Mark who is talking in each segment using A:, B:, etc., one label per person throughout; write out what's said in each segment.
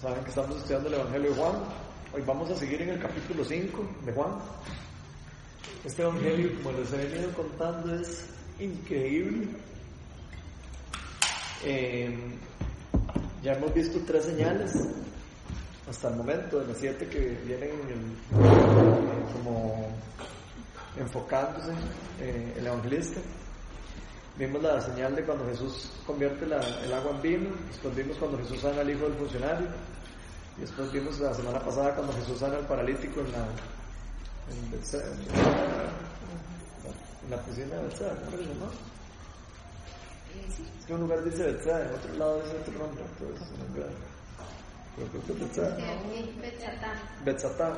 A: saben que estamos estudiando el Evangelio de Juan. Hoy vamos a seguir en el capítulo 5 de Juan. Este Evangelio, como les he venido contando, es increíble. Eh, ya hemos visto tres señales hasta el momento, de las siete que vienen como enfocándose eh, el evangelista. Vimos la señal de cuando Jesús convierte la, el agua en vino, después vimos cuando Jesús sana al hijo del funcionario, y después vimos la semana pasada cuando Jesús sana al paralítico en la, en, en la piscina de ¿cómo se llama? Es que un lugar dice Bethsaida, en otro lado dice otro nombre, entonces no creo que es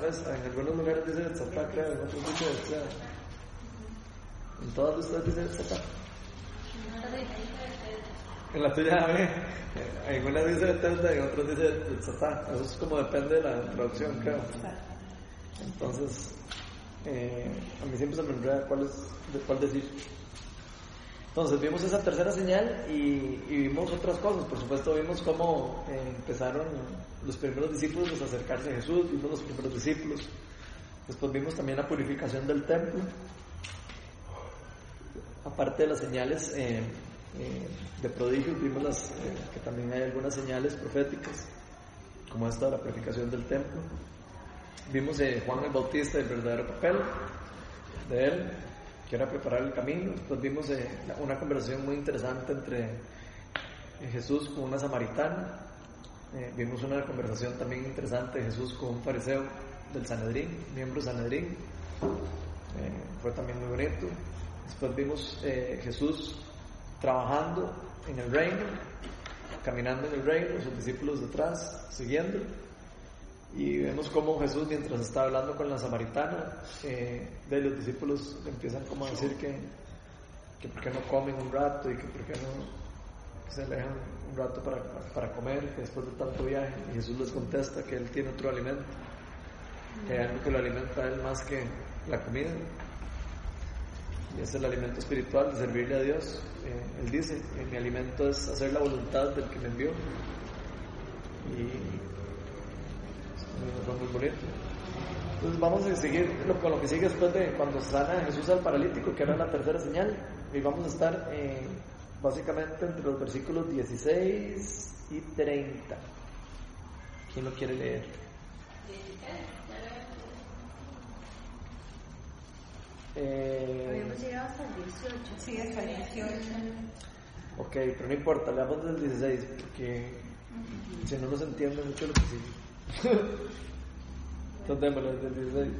A: ¿ves? En algunos lugares dice Betzatá, creo, en otros dice Bethsaida. En todas ustedes dice Betzatá. En la tuya, ¿eh? En algunas dice Bethesda y en otras dice Betzatá. Eso es como depende de la traducción, creo. Entonces, eh, a mí siempre se me enreda cuál, es, de cuál decir. Entonces vimos esa tercera señal y, y vimos otras cosas. Por supuesto vimos cómo eh, empezaron los primeros discípulos a acercarse a Jesús, vimos los primeros discípulos. Después vimos también la purificación del templo. Aparte de las señales eh, eh, de prodigios, vimos las, eh, que también hay algunas señales proféticas, como esta de la purificación del templo. Vimos Juan el Bautista, el verdadero papel de él, que era preparar el camino. Después vimos una conversación muy interesante entre Jesús con una samaritana. Vimos una conversación también interesante de Jesús con un fariseo del Sanedrín, miembro del Sanedrín. Fue también muy bonito. Después vimos eh, Jesús trabajando en el reino, caminando en el reino, sus discípulos detrás, siguiendo. Y vemos cómo Jesús, mientras está hablando con la samaritana, eh, de los discípulos empiezan como a decir que, que por qué no comen un rato y que por qué no se alejan un rato para, para comer, que después de tanto viaje. Y Jesús les contesta que Él tiene otro alimento, que hay algo que lo alimenta a Él más que la comida. Y es el alimento espiritual servirle a Dios. Eh, él dice, eh, mi alimento es hacer la voluntad del que me envió. Y fue muy bonito. Entonces vamos a seguir lo, con lo que sigue después de cuando sana Jesús al paralítico, que era la tercera señal. Y vamos a estar eh, básicamente entre los versículos 16 y 30. ¿Quién lo quiere leer? Eh,
B: Habíamos llegado hasta el 18.
C: Sí, hasta el 18.
A: ok, pero no importa, leamos del 16, porque si no nos entiende mucho lo que sigue. Entonces démosle desde el 16.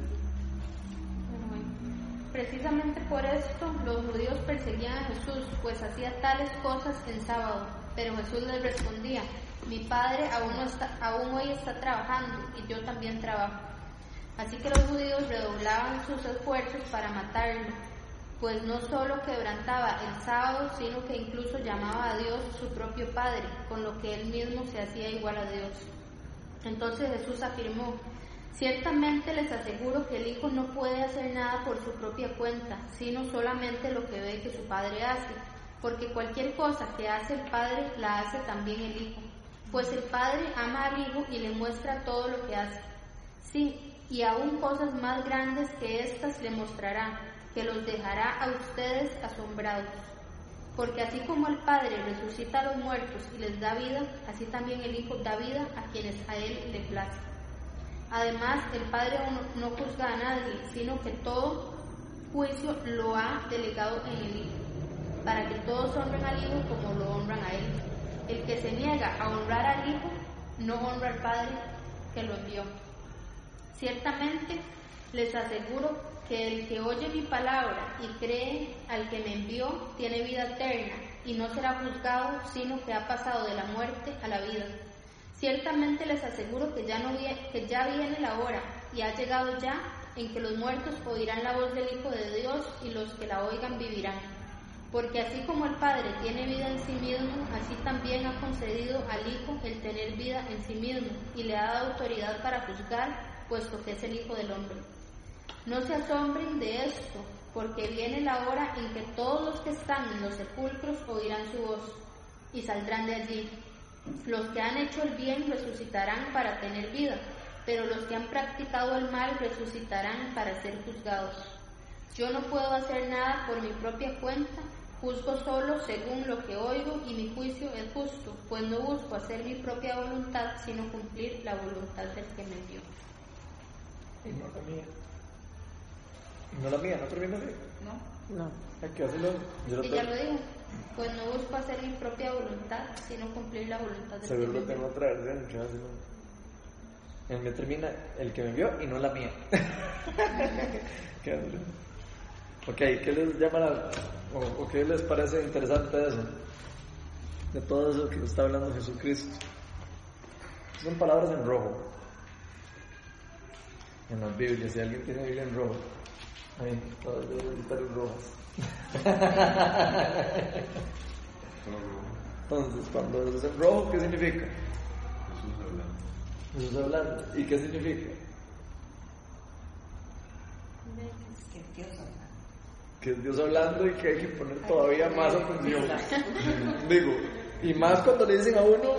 B: Precisamente por esto los judíos perseguían a Jesús, pues hacía tales cosas en sábado. Pero Jesús les respondía, mi padre aún, no está, aún hoy está trabajando y yo también trabajo. Así que los judíos redoblaban sus esfuerzos para matarlo, pues no solo quebrantaba el sábado, sino que incluso llamaba a Dios su propio Padre, con lo que él mismo se hacía igual a Dios. Entonces Jesús afirmó, ciertamente les aseguro que el Hijo no puede hacer nada por su propia cuenta, sino solamente lo que ve que su Padre hace, porque cualquier cosa que hace el Padre la hace también el Hijo, pues el Padre ama al Hijo y le muestra todo lo que hace. Sí, y aún cosas más grandes que éstas le mostrará, que los dejará a ustedes asombrados. Porque así como el Padre resucita a los muertos y les da vida, así también el Hijo da vida a quienes a Él le place. Además, el Padre no, juzga a nadie, sino que todo juicio lo ha delegado en el Hijo, para que todos honren al Hijo como lo honran a Él. El que se niega a honrar al Hijo, no honra al Padre que lo envió. Ciertamente les aseguro que el que oye mi palabra y cree al que me envió tiene vida eterna y no será juzgado, sino que ha pasado de la muerte a la vida. Ciertamente les aseguro que ya, viene la hora y ha llegado ya en que los muertos oirán la voz del Hijo de Dios y los que la oigan vivirán. Porque así como el Padre tiene vida en sí mismo, así también ha concedido al Hijo el tener vida en sí mismo y le ha dado autoridad para juzgar, puesto que es el Hijo del Hombre. No se asombren de esto, porque viene la hora en que todos los que están en los sepulcros oirán su voz y saldrán de allí. Los que han hecho el bien resucitarán para tener vida, pero los que han practicado el mal resucitarán para ser juzgados. Yo no puedo hacer nada por mi propia cuenta, juzgo solo según lo que oigo y mi juicio es justo, pues no busco hacer mi propia voluntad, sino cumplir la voluntad del que me dio.
A: Y no la mía. No la mía, ¿no termina así?
B: ¿No?
C: No.
A: Hay que hacerlo. Yo lo
B: Y ya lo digo, pues no busco hacer mi propia voluntad, sino cumplir la voluntad del
A: Seguro
B: que
A: tengo otra versión. yo así no. En me termina el que me vio y no la mía. ¿Qué hacer? ok, ¿qué les llama la, o, o qué les parece interesante de eso? De todo eso que está hablando Jesucristo. Son palabras en rojo. En las Biblias, si alguien tiene Biblia en rojo. Ahí, todas deben estar en rojas. Entonces, cuando es en rojo, ¿qué significa? Jesús hablando. ¿Y qué significa? Que es Dios hablando y que hay que poner todavía más atención. Digo, y más cuando le dicen a uno,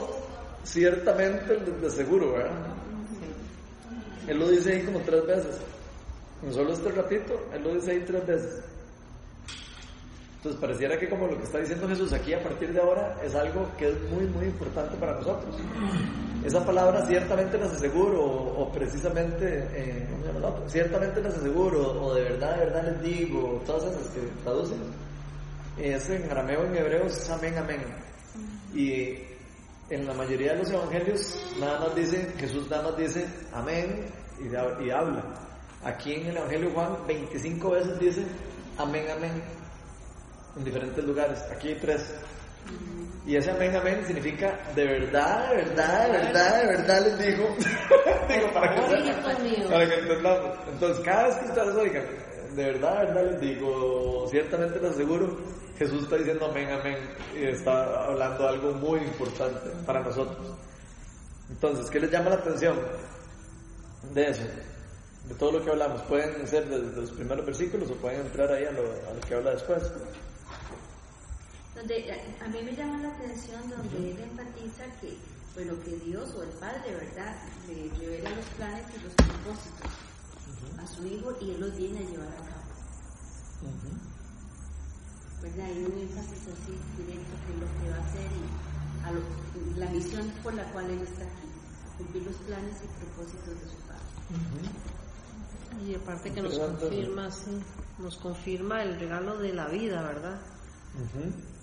A: ciertamente de, de seguro, ¿verdad? Él lo dice ahí como tres veces. En solo este ratito, él lo dice ahí tres veces. Entonces pareciera que como lo que está diciendo Jesús aquí a partir de ahora es algo que es muy, muy importante para nosotros. Esa palabra ciertamente les aseguro, o, o precisamente, eh, ¿cómo se llama la otra? Ciertamente les aseguro, o de verdad, de verdad les digo, todas esas que traducen. Es en arameo, en hebreo, es amén, amén. Y en la mayoría de los evangelios nada más dice, Jesús nada más dice amén y, habla. Aquí en el Evangelio Juan 25 veces dice amén, amén en diferentes lugares. Aquí hay tres. Y ese amén, amén significa de verdad, de verdad, de verdad, de verdad les digo. digo para que, para que entendamos. Entonces, cada vez que ustedes oigan, de verdad, verdad les digo, ciertamente les aseguro, Jesús está diciendo amén, amén. Y está hablando algo muy importante para nosotros. Entonces, ¿qué les llama la atención de eso? De todo lo que hablamos. Pueden ser desde los primeros versículos o pueden entrar ahí a lo, a lo que habla después.
D: donde a- mí me llama la atención donde él enfatiza que bueno que Dios o el Padre verdad le revela los planes y los propósitos a su hijo y él los viene a llevar a cabo verdad hay un énfasis así directo que lo que va a hacer y a lo- la misión por la cual él está aquí cumplir los planes y propósitos de su padre
C: Y aparte que nos confirma, sí, nos confirma el regalo de la vida, ¿verdad?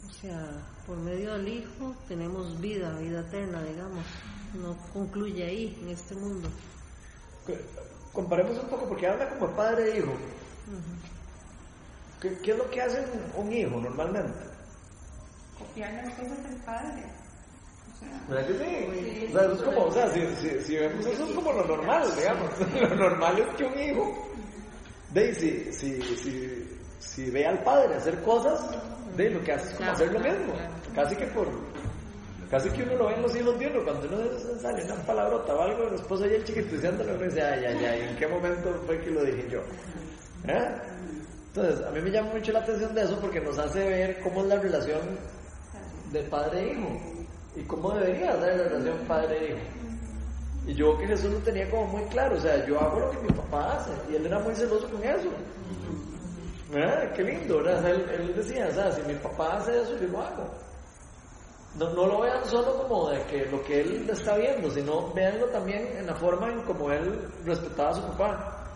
C: O sea, por medio del Hijo tenemos vida, vida eterna, digamos. No concluye ahí, en este mundo.
A: Comparemos un poco porque habla como padre e hijo. ¿Qué, qué es lo que hace un, un hijo normalmente?
E: copiar las cosas del padre. O sea,
A: ¿Verdad que sí? O sea, eso es como, o sea, si, si, si vemos eso es como lo normal, digamos. Lo normal es que un hijo, de, si, si, si, si ve al padre hacer cosas, de lo que hace es como hacer lo mismo. Casi que por, casi que uno lo ve en los hijos de uno, cuando uno sale una palabrota o algo, después oye el chiquito diciéndolo, uno dice, ay, ay, ay, ¿en qué momento fue que lo dije yo? ¿Eh? Entonces, a mí me llama mucho la atención de eso porque nos hace ver cómo es la relación de padre e y cómo debería ser la relación padre e. Y yo que Jesús lo tenía como muy claro, o sea, yo hago lo que mi papá hace y él era muy celoso con eso. ¿Verdad? Qué lindo, ¿verdad? Él, él decía, o sea, si mi papá hace eso, yo lo hago. No, no lo vean solo como de que lo que él está viendo, sino véanlo también en la forma en como él respetaba a su papá.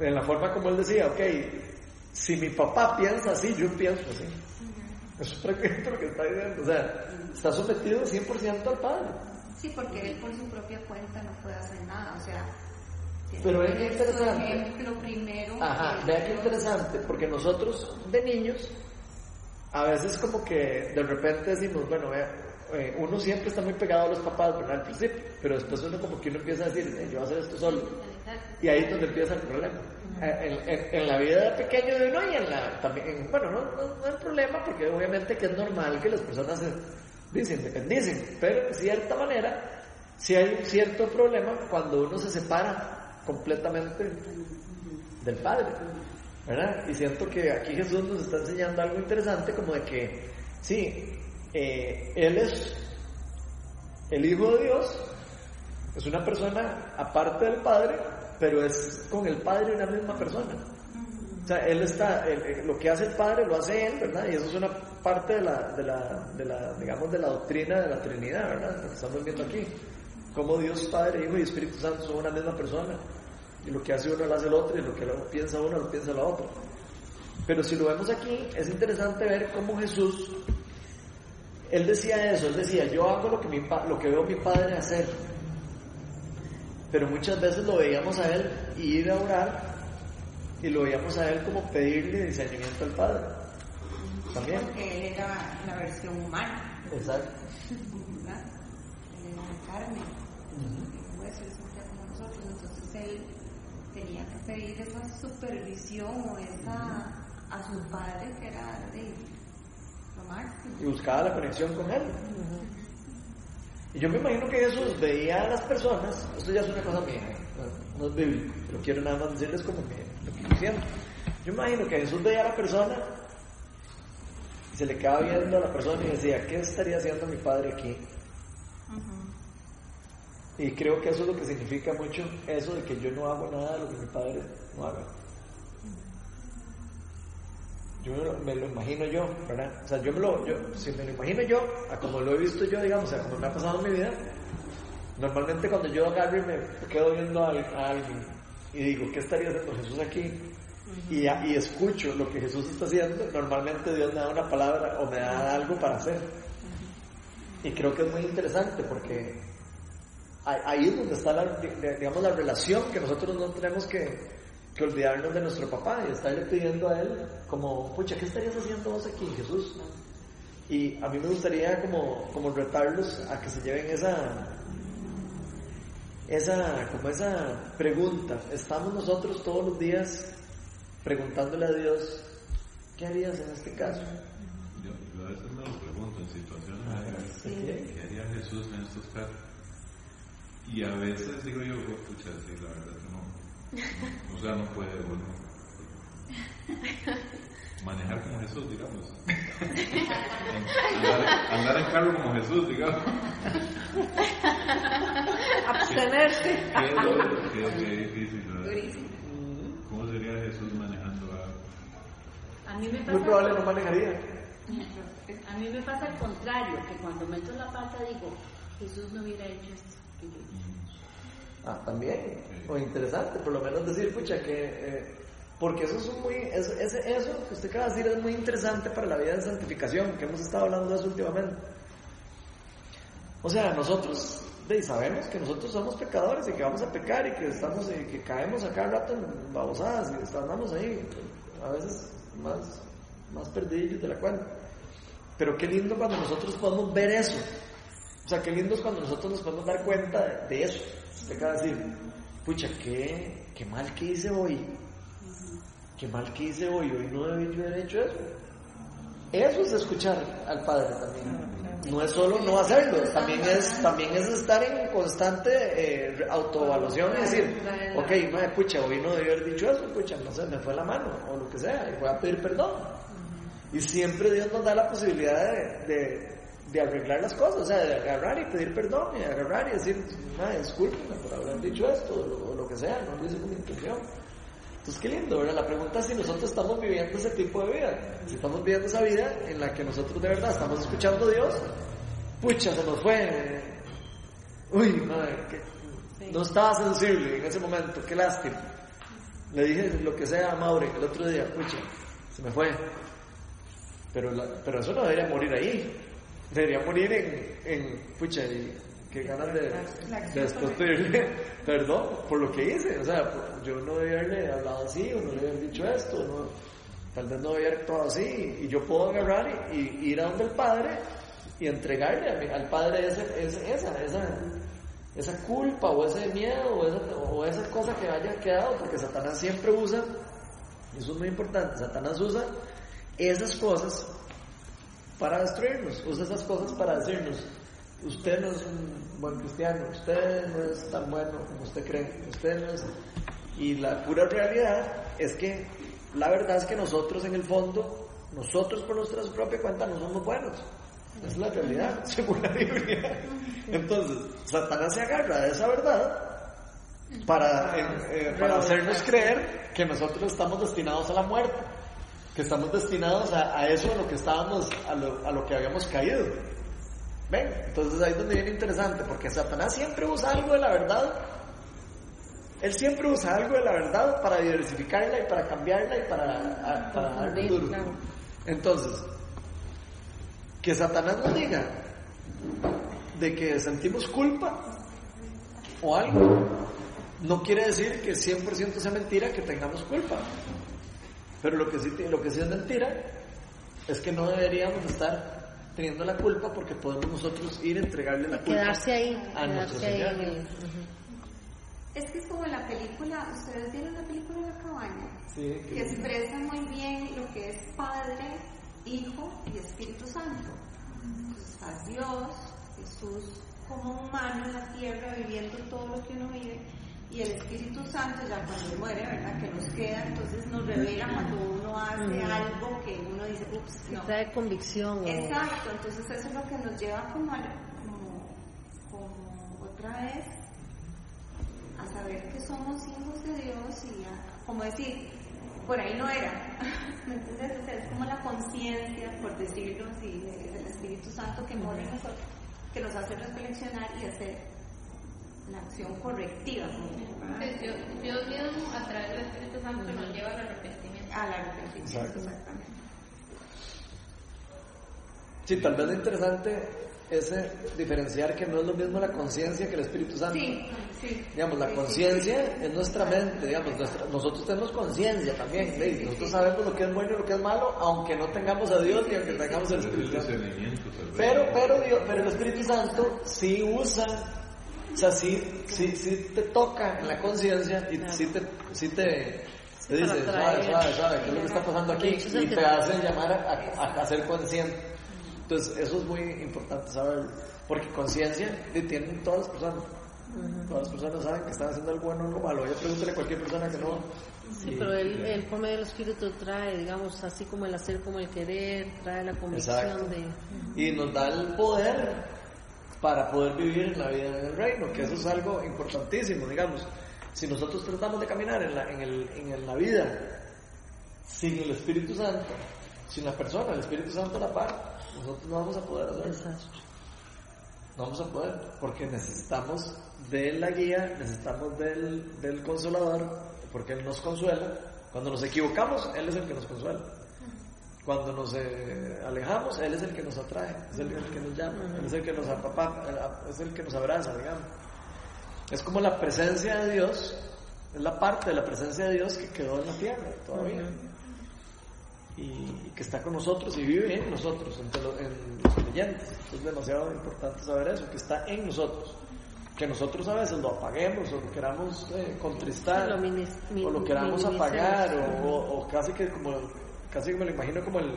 A: En la forma como él decía, ok, si mi papá piensa así, yo pienso así. Eso es prácticamente lo que está diciendo. O sea, está sometido 100% al padre.
E: sí, porque él por su propia cuenta no puede hacer nada. O sea,
A: Pero es
E: ver
A: interesante.
E: ejemplo primero.
A: Ajá,
E: que
A: vea qué interesante, porque nosotros de niños, a veces como que de repente decimos, bueno, eh, uno siempre está muy pegado a los papás, ¿verdad? Al principio, pero después uno como que uno empieza a decir, eh, yo voy a hacer esto solo. Y ahí es donde empieza el problema. Eh, En, en- en la vida de pequeño de uno y en la también, en- bueno, no, no, no hay problema porque obviamente que es normal que las personas se, se independicen, pero en cierta manera si hay un cierto problema cuando uno se separa completamente del Padre, ¿verdad? Y siento que aquí Jesús nos está enseñando algo interesante como de que, sí, eh, Él es El Hijo de Dios es una persona aparte del Padre, pero es con el Padre una misma persona. O sea, él está, él- lo que hace el Padre lo hace él, ¿verdad? Y eso es una parte de la, de la, de la, digamos, de la doctrina de la Trinidad, ¿verdad? Lo que estamos viendo aquí. Como Dios Padre, Hijo y Espíritu Santo son una misma persona. Y lo que hace uno lo hace el otro, y lo que lo piensa uno lo piensa el otro. Pero si lo vemos aquí, es interesante ver cómo Jesús, él decía eso, él decía, yo hago lo que, mi lo que veo mi Padre hacer. Pero muchas veces lo veíamos a él ir a orar y lo veíamos a él como pedirle discernimiento al Padre. También.
E: Porque él era la versión humana,
A: Exacto.
E: ¿verdad? Él era la carne, como nosotros. Entonces él tenía que pedir esa supervisión o esa a su padre que era de lo máximo.
A: y buscaba la conexión con él. Y yo me imagino que Jesús veía a las personas, esto ya es una cosa mía, ¿eh? no, no es bíblico, pero quiero nada más decirles como que lo que siento. Yo me imagino que Jesús veía a la persona y se le quedaba viendo a la persona y decía, ¿qué estaría haciendo mi padre aquí? Y creo que eso es lo que significa mucho eso de que yo no hago nada de lo que mi padre no haga. Yo me lo, me lo imagino yo, ¿verdad? O sea, yo me lo, yo, si me lo imagino yo, a como lo he visto yo, digamos, a como me ha pasado en mi vida, normalmente cuando yo agarro y me quedo viendo a, a alguien y digo, ¿qué estaría haciendo Jesús aquí? Y, y escucho lo que Jesús está haciendo, normalmente Dios me da una palabra o me da algo para hacer. Y creo que es muy interesante porque ahí es donde está la, di- digamos, la relación que nosotros no tenemos que, que olvidarnos de nuestro papá y estarle pidiendo a él como, pucha, ¿qué estarías haciendo vos aquí, Jesús? Y a mí me gustaría como, como retarlos a que se lleven esa, esa, como esa pregunta. Estamos nosotros todos los días preguntándole a Dios, ¿qué harías en este caso?
F: Yo, yo a veces me lo pregunto en situaciones
A: Ah.
F: ¿qué haría Jesús en estos casos? Y a veces digo yo, "Oh, pucha, sí, la verdad que no. O sea, no puede uno manejar como Jesús, digamos. andar, andar en carro como Jesús, digamos.
C: Abstenerse.
F: Qué, qué, qué difícil, ¿verdad?
E: Durísimo.
F: ¿Cómo sería Jesús manejando algo?
D: A mí me
A: Muy probable no manejaría.
D: a mí me pasa al contrario, que cuando meto la pata digo, Jesús no hubiera hecho esto. Que yo hice".
A: Ah, también. O interesante, por lo menos decir, pucha, que... eh, porque eso es muy... es- es- eso que usted acaba de decir es muy interesante para la vida de santificación, que hemos estado hablando de eso últimamente. O sea, nosotros sabemos que nosotros somos pecadores y que vamos a pecar y que estamos y que caemos a cada rato en babosadas y andamos ahí, a veces más, más perdidos de la cuenta. Pero qué lindo cuando nosotros podemos ver eso. O sea, qué lindo es cuando nosotros nos podemos dar cuenta de, de eso. Usted acaba de decir, pucha, qué, qué mal que hice hoy. Qué mal que hice hoy. Hoy no debí yo haber hecho eso. Eso es escuchar al Padre también. No es solo no hacerlo, también es, también es estar en constante eh, autoevaluación y decir, ok, madre, pucha, hoy no debí haber dicho eso, pucha, no sé, me fue la mano, o lo que sea, y voy a pedir perdón. Y siempre Dios nos da la posibilidad de, de, de arreglar las cosas, o sea, de agarrar y pedir perdón, y agarrar y decir, madre, discúlpeme por haber dicho esto, o lo, que sea, no lo hice con intención. Entonces, qué lindo, ¿verdad? La pregunta es si nosotros estamos viviendo ese tipo de vida. Si estamos viviendo esa vida en la que nosotros de verdad estamos escuchando a Dios, pucha, se nos fue. Uy, madre, que no estaba sensible en ese momento, qué lástima. Le dije lo que sea a Maure el otro día, pucha, se me fue. Pero, la- pero eso no debería morir ahí. Debería morir en, en pucha, y qué ganas de, de después pedirle perdón por lo que hice. O sea, yo no debía haberle hablado así, o no le haber dicho esto, no, tal vez no debía haber actuado así. Y yo puedo agarrar y, y ir a donde el Padre y entregarle a mi- al Padre ese, ese- esa, esa, esa culpa o ese miedo o esa, o esa cosa que haya quedado, porque Satanás siempre usa, eso es muy importante, Satanás usa esas cosas para destruirnos, usa esas cosas para decirnos, usted no es un buen cristiano, usted no es tan bueno como usted cree, usted no es... Y la pura realidad es que la verdad es que nosotros en el fondo, nosotros por nuestra propia cuenta no somos buenos. Es la realidad, según la Biblia. Entonces, Satanás se agarra de esa verdad para, eh, eh, para hacernos creer que nosotros estamos destinados a la muerte, que estamos destinados a, a eso, a lo que estábamos, a lo, a lo que habíamos caído. ¿Ven? Entonces ahí es donde viene interesante, porque Satanás siempre usa algo de la verdad. Él siempre usa algo de la verdad para diversificarla y para cambiarla y para, a- para duro.
C: Claro.
A: Entonces, que Satanás nos diga de que sentimos culpa o algo, no quiere decir que 100% sea mentira que tengamos culpa. Pero lo que sí, lo que sí es mentira es que no deberíamos estar teniendo la culpa porque podemos nosotros ir a entregarle la culpa
C: Quedarse ahí,
A: a nuestro
C: quedarse ahí
A: Señor.
C: ujú.
E: Es que es como la película, ustedes vieron la película La Cabaña,
A: Sí,
E: que expresa muy bien lo que es Padre, Hijo y Espíritu Santo. Entonces está Dios, Jesús como humano en la tierra viviendo todo lo que uno vive y el Espíritu Santo ya cuando muere, ¿verdad? Que nos queda, entonces nos revela cuando uno hace algo que uno dice, ups, no.
C: trae convicción. o-
E: Exacto, entonces eso es lo que nos lleva como, a, como, como otra vez a saber que somos hijos de Dios y a, como decir, por ahí no era, ¿me entiendes? O sea, es como la conciencia, por decirlo así, de- del Espíritu Santo que mora en nosotros, que nos hace reflexionar y hacer la acción correctiva,
B: Dios, Dios mismo, a través del Espíritu Santo, nos lleva al arrepentimiento.
E: a la arrepentimiento,
A: Exacto.
E: exactamente.
A: Sí, tal vez lo interesante es eh, diferenciar que no es lo mismo la conciencia que el Espíritu Santo.
E: Sí, sí.
A: Digamos, la
E: Sí, sí.
A: conciencia es nuestra mente, digamos, nuestra- nosotros tenemos conciencia también, ¿veis? nosotros sabemos lo que es bueno y lo que es malo, aunque no tengamos a Dios ni aunque tengamos el
F: Es el
A: Espíritu Santo. Pero, pero, Dios, pero el Espíritu Santo sí usa, o sea, sí, sí, sí te toca en la conciencia y sí te, sí te, te dice, suave, suave, suave, ¿qué es lo que está pasando aquí? Y te hace llamar a, a- a ser consciente. Entonces, eso es muy importante saberlo, porque conciencia tienen todas las personas. Todas las personas saben que están haciendo algo bueno o algo malo. Ya pregúntale a cualquier persona que no.
C: Sí, pero el, el del Espíritu trae, digamos, así como el hacer como el querer, trae la convicción
A: Exacto.
C: de...
A: y nos da el poder para poder vivir en la vida en el reino, que eso es algo importantísimo, digamos. Si nosotros tratamos de caminar en la, en el, en la vida sin el Espíritu Santo, sin la persona, el Espíritu Santo a la par, nosotros no vamos a poder hacerlo.
C: Exacto.
A: No vamos a poder, porque necesitamos de la guía, necesitamos del, del consolador, porque Él nos consuela. Cuando nos equivocamos, Él es el que nos consuela. Cuando nos eh, alejamos, Él es el que nos atrae, es el, el que nos llama, Él es el que nos apapa, es el que nos abraza, digamos. Es como la presencia de Dios, es la parte de la presencia de Dios que quedó en la tierra todavía. Y, y que está con nosotros y vive en nosotros, entre los, en los creyentes. Es demasiado importante saber eso, que está en nosotros. Que nosotros a veces lo apaguemos o lo queramos eh, contristar
C: lo
A: o lo queramos apagar o, o- o casi que como casi que me lo imagino como el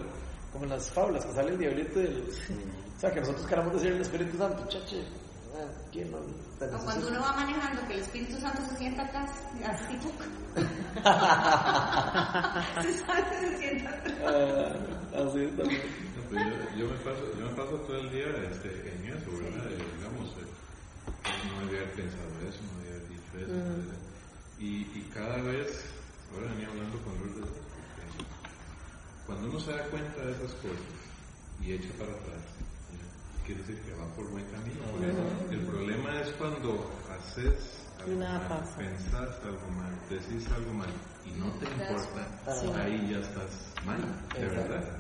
A: como en las fábulas que sale el diablito y el, o sea que nosotros queramos decir el Espíritu Santo chache ah, ¿quién no
E: O cuando uno va manejando que el Espíritu Santo se sienta atrás, así ¡puc! se sienta atrás.
A: Ah, así es también
F: pero yo, yo me paso, yo me paso todo el día este, en eso, ¿verdad? Digamos, eh, no haber pensado eso, no haber dicho eso. debía- Y, y cada vez, ahora venía hablando con Lourdes, cuando uno se da cuenta de esas cosas y echa para atrás, quiere decir que va por buen camino. porque El problema es cuando haces algo
C: nada
F: mal,
C: pasa.
F: pensás algo mal, decís algo mal y no te importa, ahí ya estás mal, de
A: Exacto.
F: verdad.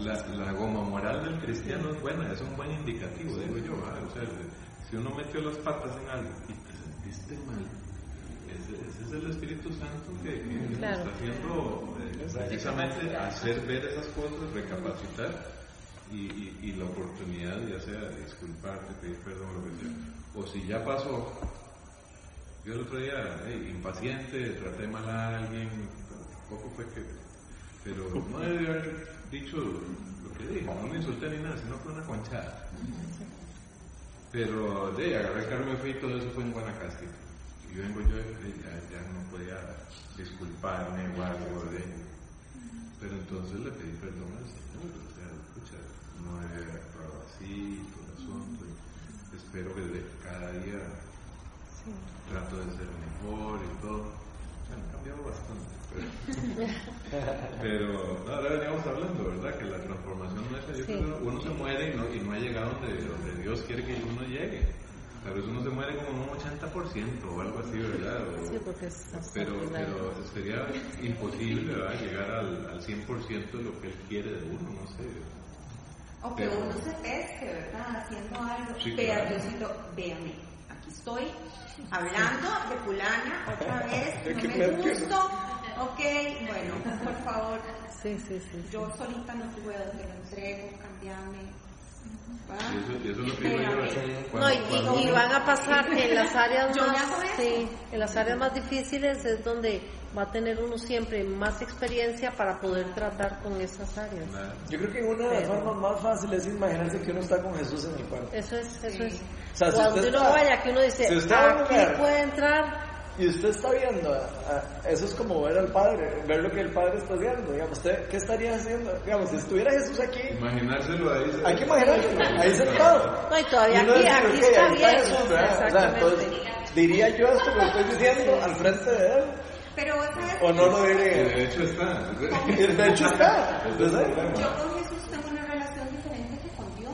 F: La, la goma moral del cristiano es buena, es un buen indicativo, digo yo. O sea, si uno metió las patas en algo y te sentiste mal, ese, ese es el Espíritu Santo que, que
C: Claro.
F: está haciendo eh, precisamente hacer ver esas cosas, recapacitar y, y, y la oportunidad, ya sea disculparte, pedir perdón, lo que sea. O si ya pasó, yo el otro día, hey, impaciente, traté mal a alguien, tampoco fue que pero no debe haber dicho lo que dije, no le insulté ni nada, sino fue una conchada. Pero de agarré el me fui y todo eso fue en Guanacaste. Y vengo yo y ya, ya no podía disculparme o algo de... Pero entonces le pedí perdón al Señor, o sea, escucha, no he actuado así, todo el asunto. y espero que cada día trato de ser mejor y todo. Bueno, ha cambiado bastante. Pero, pero no, ahora veníamos hablando, ¿verdad? Que la transformación no es yo creo que uno se muere y no, y no ha llegado donde, donde Dios quiere que uno llegue. Tal vez uno se muere como un 80% o algo así, ¿verdad? O-
C: Sí, porque es
F: pero, pero sería imposible, ¿verdad? Llegar al, al 100% de lo que Él quiere de uno, no sé.
E: O que
F: Pero-
E: uno se pesque, ¿verdad? Haciendo algo.
F: Sí,
E: Vea,
F: claro.
E: Diosito, véame. Aquí estoy hablando de fulana otra vez. No me gusto. Ok, bueno, por favor.
C: Sí, sí. sí.
E: Yo solita no puedo, te lo entrego, cambiame.
C: No, y,
F: cuando
C: van a pasar que en las áreas más, sí, en las áreas más difíciles es donde va a tener uno siempre más experiencia para poder tratar con esas áreas.
A: Yo creo que una de las formas más fáciles es imaginarse que uno está con Jesús en el cuarto.
C: Eso es, eso es.
A: O sea, si
C: Cuando
A: usted
C: uno
A: está-
C: vaya, que uno dice,
A: si
C: aquí puede entrar,
A: Y usted está viendo, ah, eso es como ver al Padre, ver lo que el Padre está haciendo. Digamos, ¿usted qué estaría haciendo? Digamos, si estuviera Jesús aquí,
F: Imaginárselo ahí.
A: hay que imaginárselo, ahí sentado.
C: No, y todavía aquí-
A: dice,
C: aquí
A: ok,
C: está
A: ahí
C: bien,
A: Jesús, ¿verdad? O sea,
C: exactamente.
A: entonces, diría yo esto que estoy diciendo al frente de él,
E: Pero ¿sabes
A: o no lo
F: Que
A: diría.
F: de hecho está.
A: Está.
F: El
A: Entonces,
F: problema.
E: Yo con Jesús tengo una relación diferente que con Dios.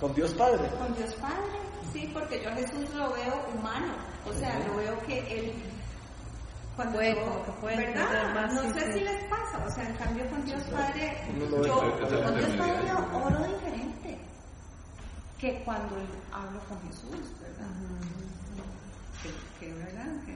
A: con Dios Padre.
E: Con Dios Padre, sí, porque yo a Jesús lo veo humano. O sea, lo veo que Él. Cuando
C: Puede,
E: yo-
C: puede
E: ¿verdad?
C: más,
E: no
C: sí,
E: sé
C: sí.
E: si les pasa. O sea, en cambio con Dios Padre, yo con Dios Padre yo oro diferente que cuando hablo con Jesús, ¿verdad? Que, que, ¿verdad? Que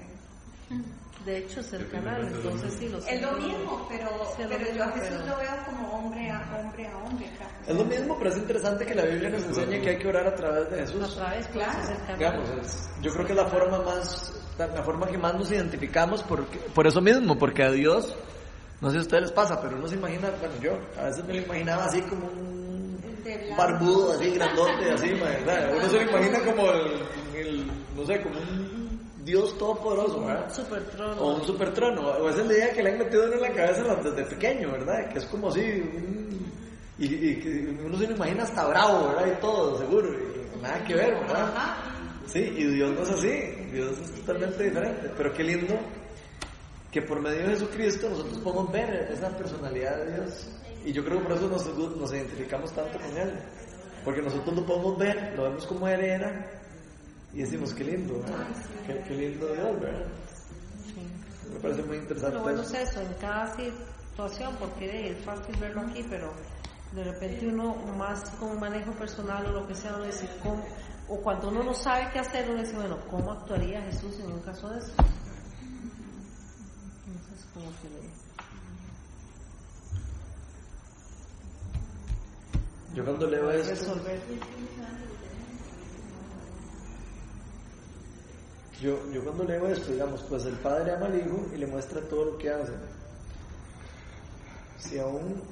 C: de hecho es el
F: Al
C: entonces
F: mismo.
C: sí, lo
E: es lo mismo, pero,
C: Sí, es lo
E: pero yo a
C: pero-
E: lo veo como hombre a hombre a hombre.
A: Es lo mismo, pero es interesante que la Biblia nos enseñe que hay que orar a través de Jesús.
C: Vez, pues,
E: Claro.
C: es el canal.
A: Digamos, es- yo creo que es la forma más, la, forma que más nos identificamos por, por eso mismo, porque a Dios, no sé si a ustedes les pasa, pero uno se imagina, bueno, yo a veces me lo imaginaba así como un barbudo, así grandote, así, ¿verdad? uno se lo imagina como el, el, no sé, como un Dios todopoderoso, ¿verdad?
C: Super trono.
A: O un super trono, o esa es la idea que le han metido en la cabeza desde pequeño, ¿verdad? Que es como así, un- y, y que uno se lo imagina hasta bravo, ¿verdad? Y todo, seguro, y nada que ver, ¿verdad? Sí, y Dios no es así, Dios es totalmente diferente, pero qué lindo que por medio de Jesucristo nosotros podemos ver esa personalidad de Dios, y yo creo que por eso nos, nos identificamos tanto con Él, porque nosotros lo podemos ver, lo vemos como Él era, y decimos, qué lindo, ¿verdad? Qué, qué lindo Dios, ¿verdad? Me parece muy interesante.
C: Lo bueno es eso, en cada situación, porque es fácil verlo aquí, pero de repente uno más con un manejo personal o lo que sea, uno dice, ¿cómo? o cuando uno no sabe qué hacer, uno dice, bueno, ¿cómo actuaría Jesús en un caso de eso? Entonces, como que le...
A: Yo cuando leo esto,
C: resolver.
A: Yo, yo cuando leo esto, digamos, pues el padre ama al hijo y le muestra todo lo que hace. Si aún,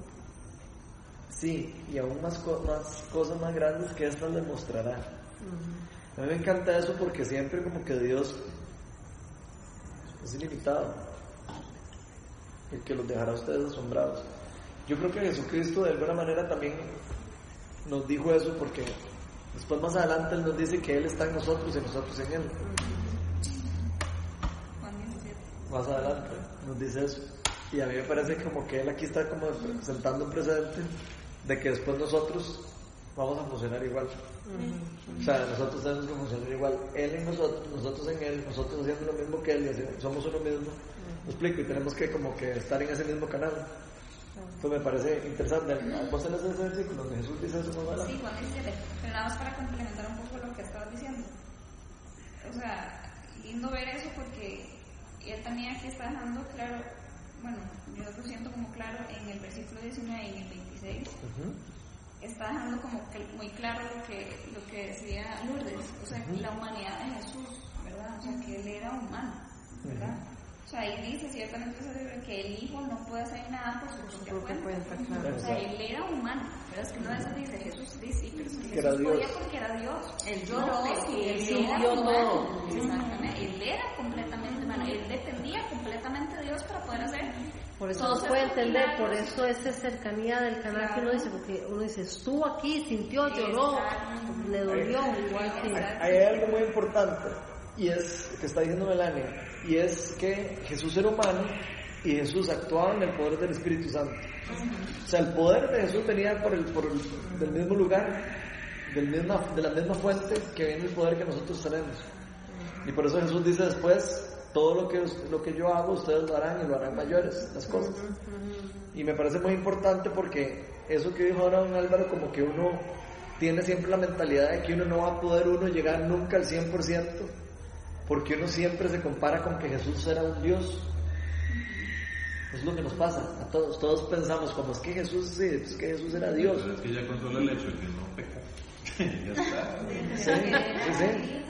A: sí, y aún más, co- más cosas más grandes que estas le mostrará. A mí me encanta eso porque siempre como que Dios es ilimitado. El que los dejará a ustedes asombrados. Yo creo que Jesucristo de alguna manera también nos dijo eso porque después más adelante Él nos dice que Él está en nosotros y nosotros en Él.
E: Juan 17.
A: Más adelante nos dice eso. Y a mí me parece como que Él aquí está como sentando un precedente de que después nosotros vamos a funcionar igual. O sea, nosotros tenemos que funcionar igual. Él en nosotros, nosotros en Él, nosotros haciendo lo mismo que Él, y así, somos uno mismo. ¿Me explico? Y tenemos que como que estar en ese mismo canal. Esto me parece interesante. ¿Vos tenés ese versículo donde Jesús dice eso más adelante?
G: Sí, Juan 17. Pero nada más para complementar un poco lo que estabas diciendo. O sea, lindo ver eso porque él también aquí está dejando claro, bueno, yo lo siento como claro en el versículo 19 y en el 26,
A: Ujú.
G: está dejando como que muy claro lo que, lo que decía Lourdes, o sea, la humanidad de Jesús, ¿verdad? O sea, que él era humano, ¿verdad? O sea, ahí dice ciertamente que el hijo no puede hacer nada por su propia cuenta.
C: cuenta, claro.
G: O sea, él era humano, pero es que no eso dice Jesús, sí, sí, pero es que Jesús podía
A: Dios.
G: porque era Dios.
D: Él
G: No,
D: lloró,
G: sí, él era
C: todo.
G: humano. Exactamente, él era completamente humano, él dependía completamente de Dios para poder hacer
C: Por eso
G: todos
C: se puede entender, por
G: milagros.
C: eso esa cercanía del canal que uno dice, porque uno dice, estuvo aquí, sintió, lloró,
G: Exacto.
C: le dolió, igual que...
A: Hay algo muy importante y es que está diciendo Melania y es que Jesús era humano y Jesús actuaba en el poder del Espíritu Santo. O sea, el poder de Jesús venía por el, por el- del mismo lugar, del misma, de la misma fuente que viene el poder que nosotros tenemos. Y por eso Jesús dice después, todo lo que, lo que yo hago ustedes lo harán y lo harán mayores, las cosas. Y me parece muy importante porque eso que dijo ahora don Álvaro, como que uno tiene siempre la mentalidad de que uno no va a poder uno llegar nunca al 100%, porque uno siempre se compara con que Jesús era un Dios. Es lo que nos pasa a todos. Todos pensamos, como es que Jesús, sí, es que Jesús era Dios.
F: Pero es que ya con solo el hecho de que no peca, ya está.
A: Sí, sí, sí.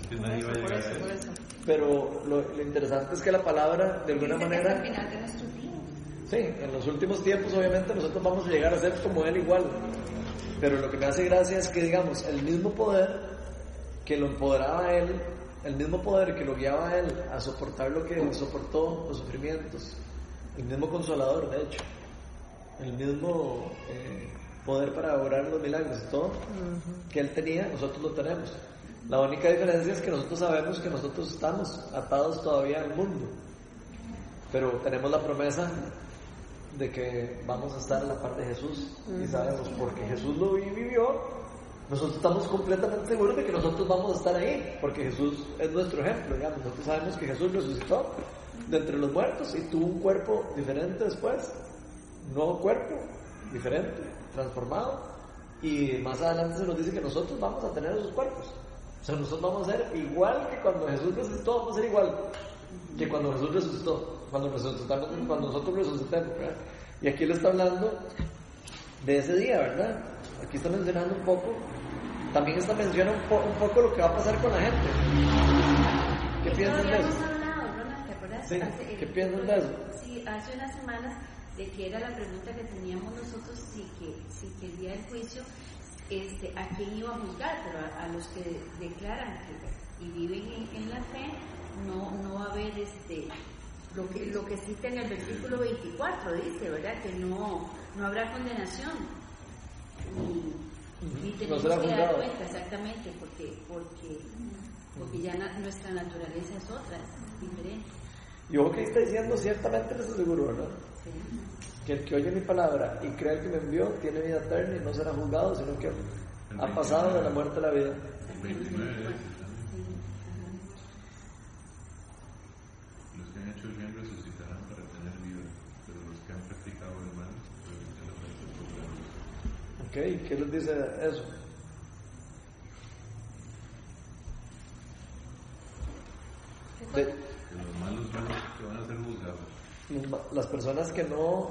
F: Es que nadie va a llegar a eso.
A: Pero lo, lo interesante es que la palabra, de alguna
G: Dice que hasta
A: manera,
G: el final de nuestros días.
A: Sí, en los últimos tiempos obviamente nosotros vamos a llegar a ser como Él igual. Pero lo que me hace gracia es que digamos, el mismo poder que lo empoderaba a Él, el mismo poder que lo guiaba a Él a soportar lo que soportó, los sufrimientos, el mismo consolador de hecho, el mismo eh, poder para obrar los milagros y todo que Él tenía, nosotros lo tenemos. La única diferencia es que nosotros sabemos que nosotros estamos atados todavía al mundo pero tenemos la promesa de que vamos a estar en la parte de Jesús y sabemos porque Jesús lo vi- vivió nosotros estamos completamente seguros de que nosotros vamos a estar ahí porque Jesús es nuestro ejemplo digamos nosotros sabemos que Jesús resucitó de entre los muertos y tuvo un cuerpo diferente después nuevo cuerpo diferente transformado y más adelante se nos dice que nosotros vamos a tener esos cuerpos o sea nosotros vamos a ser igual que cuando Jesús resucitó vamos a ser igual que cuando Jesús resucitó, cuando, resucitamos, cuando nosotros resucitemos. Y aquí le está hablando de ese día, ¿verdad? Aquí está mencionando un poco, también está menciona un, po- un poco lo que va a pasar con la gente. ¿Qué
D: Eso
A: piensan de eso?
D: hablado, Ronald, ¿te acuerdas?
A: Sí,
D: Hace-
A: ¿qué piensan de eso?
D: Sí, hace una semana de que era la pregunta que teníamos nosotros, si que, si que el día del juicio, este, a quién iba a juzgar, pero a, a los que declaran que, y viven en, en la fe, no, no va a haber este, lo que, lo que cita en el versículo 24, dice, ¿verdad? Que no, no habrá condenación. Ni
A: No
D: tenemos
A: será
D: que dar
A: juzgado.
D: cuenta exactamente, porque, porque, porque ya na- nuestra naturaleza es otra, es diferente.
A: Y ojo que está diciendo, ciertamente les aseguro, ¿verdad?
D: ¿sí?
A: Que el que oye mi palabra y cree que me envió tiene vida eterna y no será juzgado, sino que ha pasado de la muerte a la vida.
F: El 29 dice también. Los que han hecho el bien resucitarán para tener vida, pero los que han practicado el mal, pues en la muerte podrán.
A: ¿Ok? ¿Y ¿Qué les dice eso? De-
F: los malos son los que van a ser juzgados.
A: las personas que no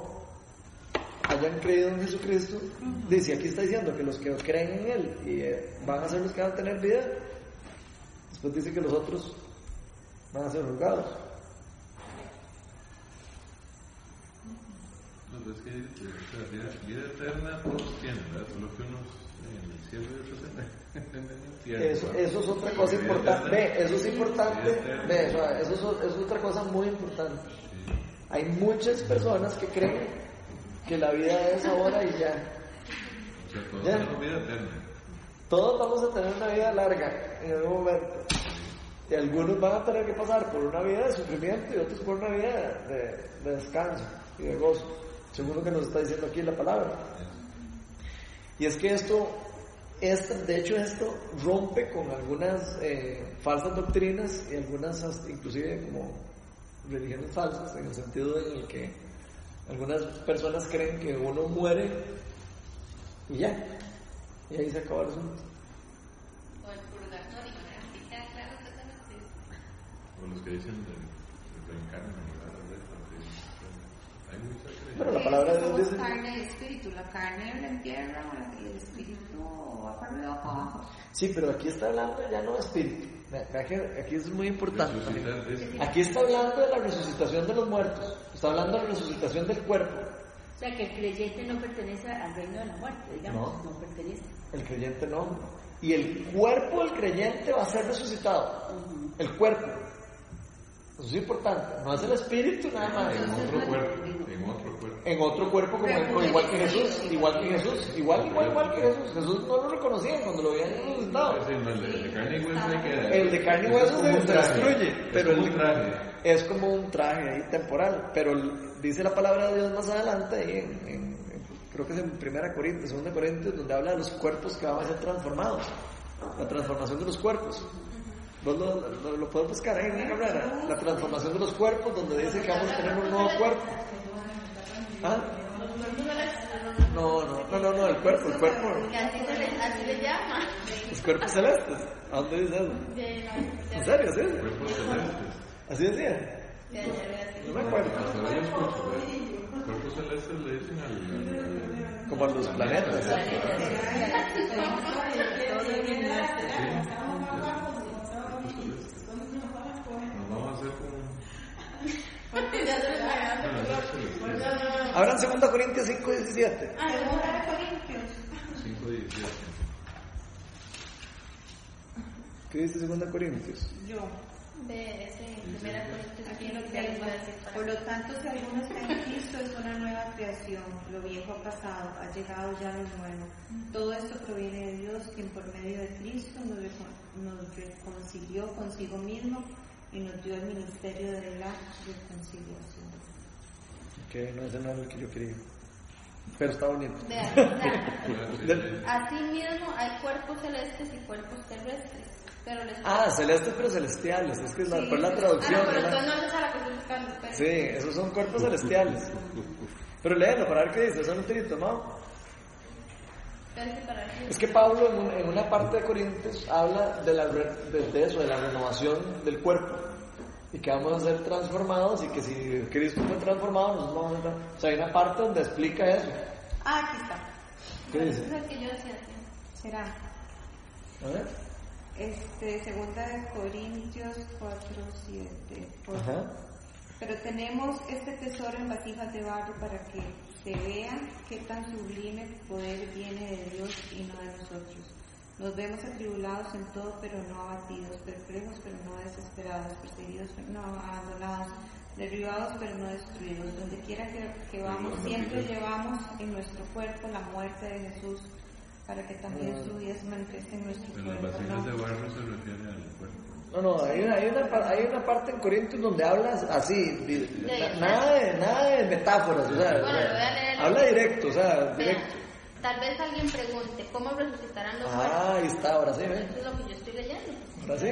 A: hayan creído en Jesucristo, dice, aquí está diciendo que los que creen en Él y eh, van a ser los que van a tener vida, después dice que los otros van a ser juzgados.
F: No, es que eh, o sea, vida, vida eterna todos tienen, ¿verdad? Solo que unos en el cielo y otros en el infierno.
A: Eso, eso es otra cosa importante. Ve, eso es importante. Ve, eso, eso es, eso es otra cosa muy importante.
F: Sí.
A: Hay muchas personas que creen que la vida es ahora y ya.
F: O sea, todos
A: Ya.
F: tenemos vida eterna.
A: Todos vamos a tener una vida larga en algún momento. Y algunos van a tener que pasar por una vida de sufrimiento y otros por una vida de, de descanso y de gozo, según lo que nos está diciendo aquí la palabra. Y es que esto, esto de hecho esto rompe con algunas eh, falsas doctrinas y algunas inclusive como religiones falsas, en el sentido en el que algunas personas creen que uno muere y ya, y ahí se acaba el asunto.
B: O el purgatorio, ¿verdad? Aquí queda claro totalmente.
F: O los que dicen esto, que- Hay mucha creencia.
A: Pero la palabra de Dios dice,
G: carne y espíritu. La carne la entierra y el espíritu va para arriba para abajo.
A: sí, pero aquí está hablando ya no de espíritu, aquí es muy importante. Aquí está hablando de la resucitación de los muertos, está hablando de la resucitación del cuerpo.
D: O sea, que el creyente no pertenece al reino de la muerte, digamos,
A: No.
D: no, pertenece.
A: El creyente no. Y el cuerpo del creyente va a ser resucitado. El cuerpo. Eso es importante. No es el espíritu nada más.
F: En otro cuerpo, en otro cuerpo.
A: En otro cuerpo como, como igual que Jesús. Igual que Jesús. Igual, igual, igual que Jesús. Jesús no lo reconocían cuando lo veían resucitado.
F: Es el de- carne y hueso se queda.
A: El de carne y
F: Eso es
A: hueso
F: como
A: se, destruye.
F: Es
A: Pero
F: como
A: el,
F: un traje.
A: es como un traje ahí temporal. Pero dice la palabra de Dios más adelante, ahí en, creo que es en 1 Corintios, 2 Corintios, donde habla de los cuerpos que van a ser transformados. La transformación de los cuerpos. Vos lo, lo, lo puedes buscar ahí en la carrera. La transformación de los cuerpos, donde dice que vamos a tener un nuevo cuerpo. ¿Ah? No, no, no, no, no, el cuerpo, el cuerpo.
B: Así le, llama.
A: Los cuerpos celestes. ¿A dónde dice eso? ¿En serio? ¿Sí?
F: Cuerpos celestes.
A: ¿Así decía?
B: de- de- de-
A: No me acuerdo.
F: Cuerpos celestes le dicen al-
A: Como a los planetas.
F: Nos vamos a hacer como.
B: Porque ya se le
F: Bueno, eso es celestial.
A: Abran 2 Corintios 5, 17.
B: Ah, Corintios.
F: 5 y 17.
A: ¿Qué dice 2 Corintios?
E: Yo.
B: De ese primera Corintios.
E: Aquí lo
B: ya les
E: tengo.
B: voy a decir para-
E: Por lo tanto, si alguno está en Cristo, es una nueva creación. Lo viejo ha pasado, ha llegado ya lo nuevo. Todo esto proviene de Dios, quien por medio de Cristo nos reconcilió consigo mismo y nos dio el ministerio de la reconciliación.
A: Que no es el que yo quería. Pero está bonito. Del-
B: Asimismo, hay cuerpos celestes y cuerpos terrestres. Pero les
A: Ah, celestes pero celestiales. Es que es la,
B: Sí.
A: fue la
B: Ah,
A: traducción.
B: no, pero no es a la que estoy buscando. pero-
A: Sí, esos son cuerpos celestiales. Pero léelo para ver qué dice. Son un tirito, ¿no? Es que Pablo en, un- en una parte de Corintios habla de, la, de eso, de la renovación del cuerpo. Y que vamos a ser transformados y que si Cristo fue transformado, nosotros vamos a ser O sea, hay una parte donde explica eso.
E: Ah, aquí está.
A: ¿Qué dice?
B: es el que yo decía.
E: Será.
A: A ver.
E: Este, segunda de Corintios 4, 7. Por-
A: Ajá.
E: Pero tenemos este tesoro en vasijas de barro para que se vea qué tan sublime poder viene de Dios y no de nosotros. Nos vemos atribulados en todo, pero no abatidos, perplejos, pero no desesperados, perseguidos, pero no abandonados, derribados, pero no destruidos. Donde quiera que, que vamos, siempre llevamos en nuestro cuerpo la muerte de Jesús, para que también su vida se manifieste en nuestro
F: En las
E: cuerpo.
F: vasijas
E: ¿no?
F: de barro se refiere al cuerpo.
A: No, no, hay una, hay una, hay una parte en Corintios donde habla así, nada de, nada de metáforas, o sea,
B: Bueno,
A: habla directo, o sea, directo.
B: Tal vez alguien pregunte, ¿cómo resucitarán los
A: Ah,
B: muertos?
A: ahí está, ahora sí.
B: Eso es lo que yo estoy leyendo.
A: Ahora sí,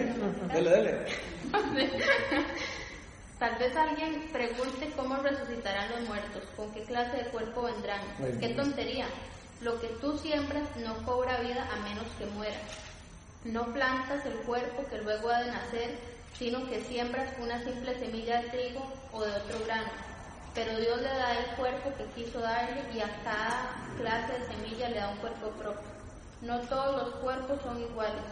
A: dele, dele.
B: Tal vez alguien pregunte cómo resucitarán los muertos, con qué clase de cuerpo vendrán.
A: Muy
B: Qué
A: bien.
B: tontería. Lo que tú siembras no cobra vida a menos que muera. No plantas el cuerpo que luego ha de nacer, sino que siembras una simple semilla de trigo o de otro grano. Pero Dios le da el cuerpo que quiso darle y a cada clase de semilla le da un cuerpo propio. No todos los cuerpos son iguales.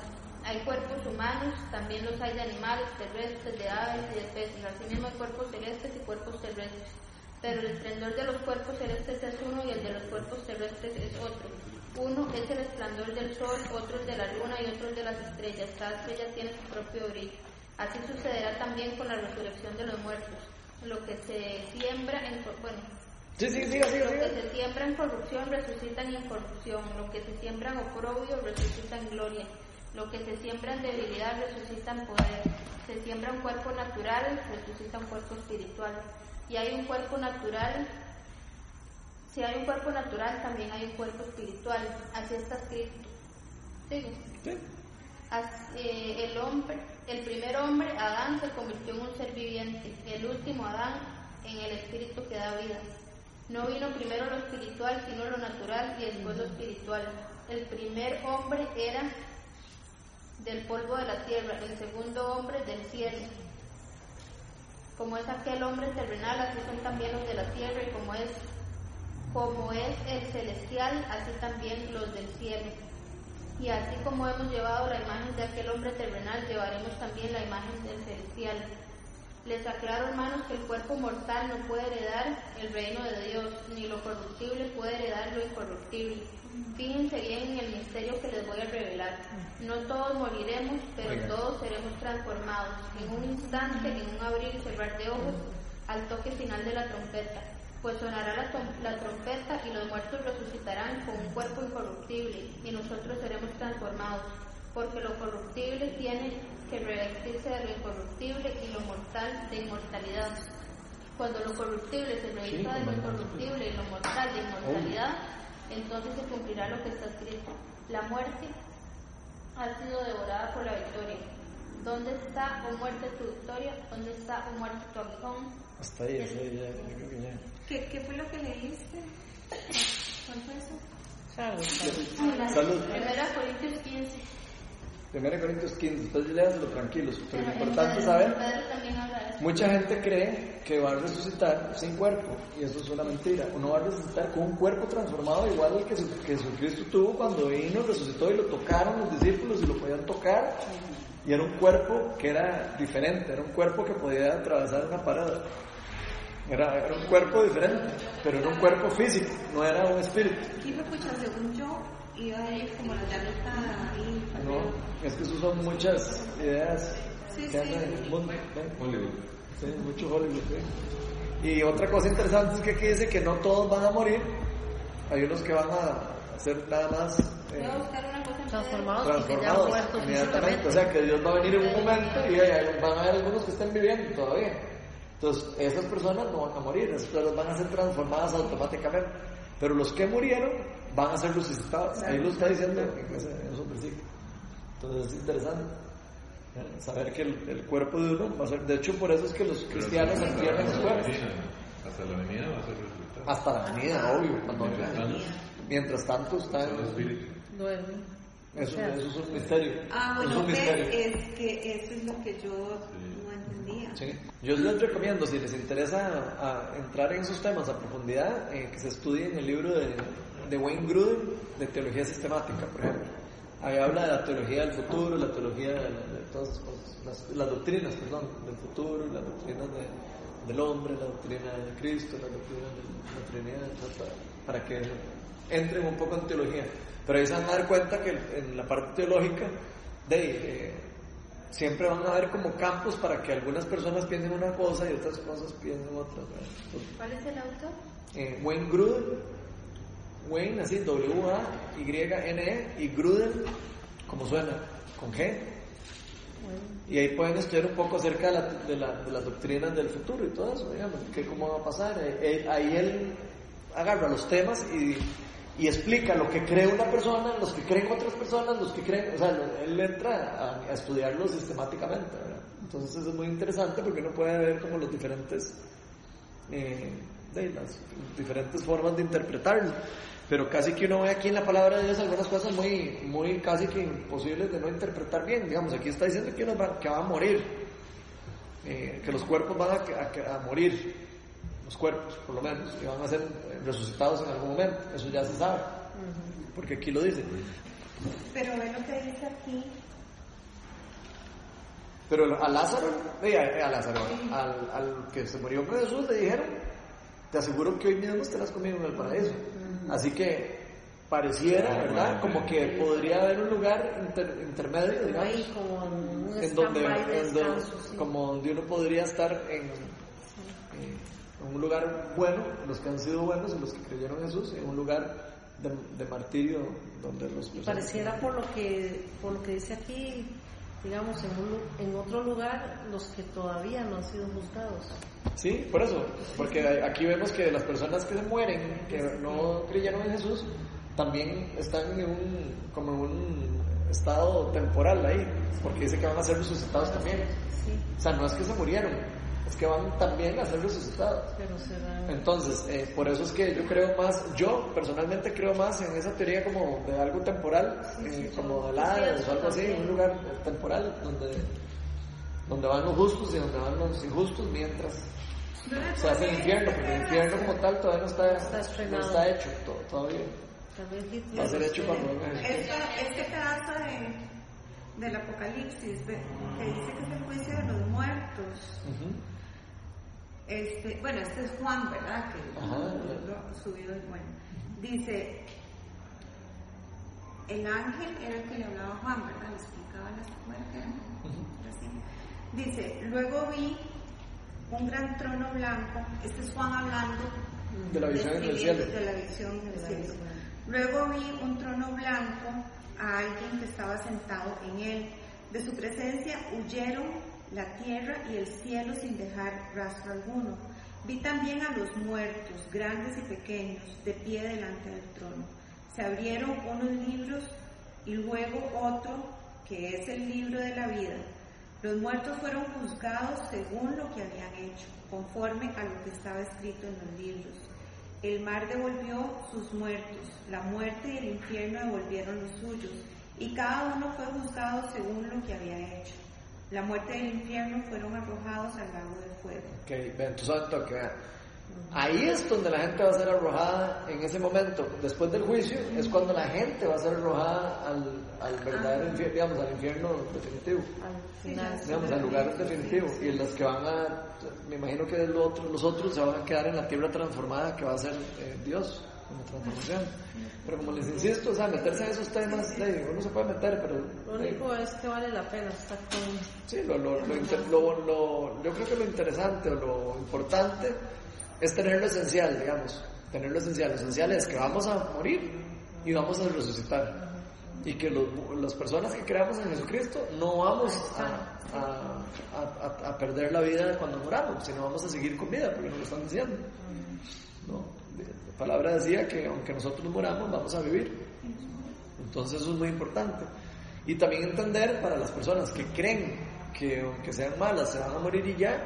B: Hay cuerpos humanos, también los hay de animales, terrestres, de aves y de peces. Asimismo hay cuerpos celestes y cuerpos terrestres. Pero el esplendor de los cuerpos celestes es uno y el de los cuerpos terrestres es otro. Uno es el esplendor del sol, otro el de la luna y otro el de las estrellas. Cada estrella tiene su propio brillo. Así sucederá también con la resurrección de los muertos. Lo que se siembra en... Bueno,
A: Sí, sí,
B: lo que se siembra en corrupción resucita en incorrupción. Lo que se siembra en oprobio resucita en gloria. Lo que se siembra en debilidad resucita en poder. Se siembra un cuerpo natural, resucita un cuerpo espiritual. Y hay un cuerpo natural. Si hay un cuerpo natural, también hay un cuerpo espiritual. Así está escrito.
A: Sí.
B: Eh, el hombre, el primer hombre, Adán, se convirtió en un ser viviente. El último Adán, en el espíritu que da vida. No vino primero lo espiritual, sino lo natural y después lo espiritual. El primer hombre era del polvo de la tierra, el segundo hombre del cielo. Como es aquel hombre terrenal, así son también los de la tierra, y como es, como es el celestial, así también los del cielo. Y así como hemos llevado la imagen de aquel hombre terrenal, llevaremos también la imagen del celestial. Les aclaro, hermanos, que el cuerpo mortal no puede heredar el reino de Dios, ni lo corruptible puede heredar lo incorruptible. Fíjense bien en el misterio que les voy a revelar. No todos moriremos, pero todos seremos transformados. En un instante, en un abrir y cerrar de ojos, al toque final de la trompeta. Pues sonará la, trompeta y los muertos resucitarán con un cuerpo incorruptible y nosotros seremos transformados. Porque lo corruptible tiene que revestirse de lo incorruptible y lo mortal de inmortalidad. Cuando lo corruptible se revista de lo incorruptible y lo mortal de inmortalidad, entonces se cumplirá lo que está escrito. La muerte ha sido devorada por la victoria. ¿Dónde está, oh muerte, tu victoria? ¿Dónde está, oh muerte, tu aguijón?
A: Hasta ahí, hasta ahí, ya, yo creo que ya.
E: ¿Qué, ¿Qué fue lo que leíste? ¿Cuál fue eso?
C: Salud, salud.
A: Salud.
B: Primera Corintios 15.
A: 1 Corintios 15, después léaselo tranquilos, pero lo importante es saber, mucha gente cree que va a resucitar sin cuerpo, y eso es una mentira. Uno va a resucitar con un cuerpo transformado igual al que, que Jesucristo tuvo cuando vino, resucitó y lo tocaron los discípulos y lo podían tocar, y era un cuerpo que era diferente, era un cuerpo que podía atravesar una parada. Era, era un cuerpo diferente, pero era un cuerpo físico, no era un espíritu.
E: Aquí me escucha, según yo, iba a ir como la llanta ahí.
A: No, es que eso son muchas ideas
E: Sí,
A: que
E: sí.
A: andan en el mundo. ¿ven?
F: Hollywood.
A: Sí, mucho Hollywood. sí. Y otra cosa interesante es que aquí dice que no todos van a morir. Hay unos que van a hacer nada más
B: Voy
A: eh,
B: a buscar una cosa en
C: Transformados porque ya
A: transformados inmediatamente. O sea que Dios va a venir en un momento y van a haber algunos que estén viviendo todavía. Entonces, esas personas no van a morir, esas personas van a ser transformadas automáticamente. Pero los que murieron van a ser resucitados. Ahí lo está diciendo en ese, en esos versículos. Entonces es interesante ¿eh? saber que el, el cuerpo de uno va a ser. De hecho, por eso es que los cristianos
F: Pero
A: entierran los
F: hasta la
A: cuerpos.
F: venida, Hasta la venida va a ser resultado.
A: Hasta la venida, obvio. cuando-
F: Mientras tanto,
A: mientras tanto está en.
F: espíritu.
C: Duerme.
A: Eso,
C: O sea,
A: eso es un misterio.
E: Ah,
A: Eso es
E: bueno,
A: un misterio.
E: es que eso es lo que yo.
A: Sí. Yo les recomiendo, si les interesa a- entrar en esos temas a profundidad, eh, que se estudien el libro de, de Wayne Grudem de Teología Sistemática, por ejemplo. Ahí habla de la teología del futuro, la teología de, de todas las, las doctrinas, perdón, del futuro, las doctrinas de- del hombre, la doctrina de Cristo, la doctrina de la Trinidad, etc., para que entren un poco en teología. Pero ahí se van a dar cuenta que en la parte teológica, de, eh, siempre van a haber como campos para que algunas personas piensen una cosa y otras cosas piensen otra.
B: ¿Cuál es el autor?
A: eh, Wayne Gruden, Wayne así, W-A-Y-N-E, y Gruden, como suena, con G. Y ahí pueden estudiar un poco acerca de, la- de la- de las doctrinas del futuro y todo eso, digamos, que cómo va a pasar. Ahí él agarra los temas y, y explica lo que cree una persona, los que creen otras personas, los que creen, o sea, él entra a, a estudiarlo sistemáticamente, ¿verdad? Entonces eso es muy interesante porque uno puede ver como los diferentes eh, de las diferentes formas de interpretarlo. Pero casi que uno ve aquí en la palabra de Dios algunas cosas muy, muy casi que imposibles de no interpretar bien. Digamos, aquí está diciendo que uno va, que va a morir, eh, que los cuerpos van a, a- a morir, los cuerpos por lo menos, y van a ser eh, resucitados en algún momento. Eso ya se sabe, porque aquí lo dice.
E: Pero ve lo que dice aquí.
A: Pero a Lázaro, a, a Lázaro, al, al que se murió con Jesús le dijeron, te aseguro que hoy mismo estarás conmigo en el paraíso. Así que pareciera, ¿verdad? Como que podría haber un lugar inter- intermedio, digamos,
C: Ahí como en un
A: en donde, en como donde uno podría estar en, en- un lugar bueno, los que han sido buenos y los que creyeron en Jesús, en un lugar de, de martirio donde los personas-
C: pareciera por lo que por lo que dice aquí, digamos, en, un, en otro lugar, los que todavía no han sido juzgados.
A: Sí, por eso, porque aquí vemos que las personas que se mueren, que no creyeron en Jesús, también están en un, como en un estado temporal ahí, porque dice que van a ser resucitados también. O sea, no es que se murieron, es que van también a ser resucitados.
C: pero.
A: Entonces, eh, por eso es que yo creo más, yo personalmente creo más en esa teoría como de algo temporal, eh, como de la o algo así, un lugar temporal donde, donde van los justos y donde van los injustos mientras se hace el infierno, porque el infierno como tal todavía no está, no está hecho to- todavía. Va a ser hecho cuando
E: este pedazo de, del Apocalipsis de- que dice que es el juicio de los muertos. Este, bueno, este es Juan, ¿verdad? Que
A: Ajá.
E: lo bueno. Dice, el ángel era el que le hablaba a Juan, ¿verdad? Le explicaba las así. Dice, luego vi un gran trono blanco, este es Juan hablando
A: De la visión en el cielo.
E: describiendo de la visión en el cielo. Luego vi un trono blanco a alguien que estaba sentado en él. De su presencia huyeron la tierra y el cielo sin dejar rastro alguno. Vi también a los muertos, grandes y pequeños, de pie delante del trono. Se abrieron unos libros y luego otro, que es el libro de la vida. Los muertos fueron juzgados según lo que habían hecho, conforme a lo que estaba escrito en los libros. El mar devolvió sus muertos, la muerte y el infierno devolvieron los suyos, y cada uno fue juzgado según lo que había hecho. La muerte y el infierno fueron arrojados al lago de fuego.
A: Ok, entonces toque, vean. Ahí es donde la gente va a ser arrojada en ese momento. Después del juicio es cuando la gente va a ser arrojada al, al verdadero infierno, digamos, al infierno definitivo.
C: Al final.
A: Digamos, al lugar definitivo. Y los que van a, me imagino que lo otro- los otros se van a quedar en la tierra transformada que va a ser eh, Dios, en la transformación. Pero como les insisto, o sea, meterse en esos temas, uno se puede meter, pero...
C: Lo único es que vale la pena estar con
A: Sí, lo, lo, lo yo creo que lo interesante o lo importante es tener lo esencial, digamos. Tener lo esencial. Lo esencial es que vamos a morir y vamos a resucitar. Y que las personas que creamos en Jesucristo no vamos a- a- a- a perder la vida cuando moramos, sino vamos a seguir con vida, porque nos lo están diciendo. ¿no? La palabra decía que aunque nosotros moramos, vamos a vivir. Entonces eso es muy importante. Y también entender para las personas que creen que aunque sean malas se van a morir y ya,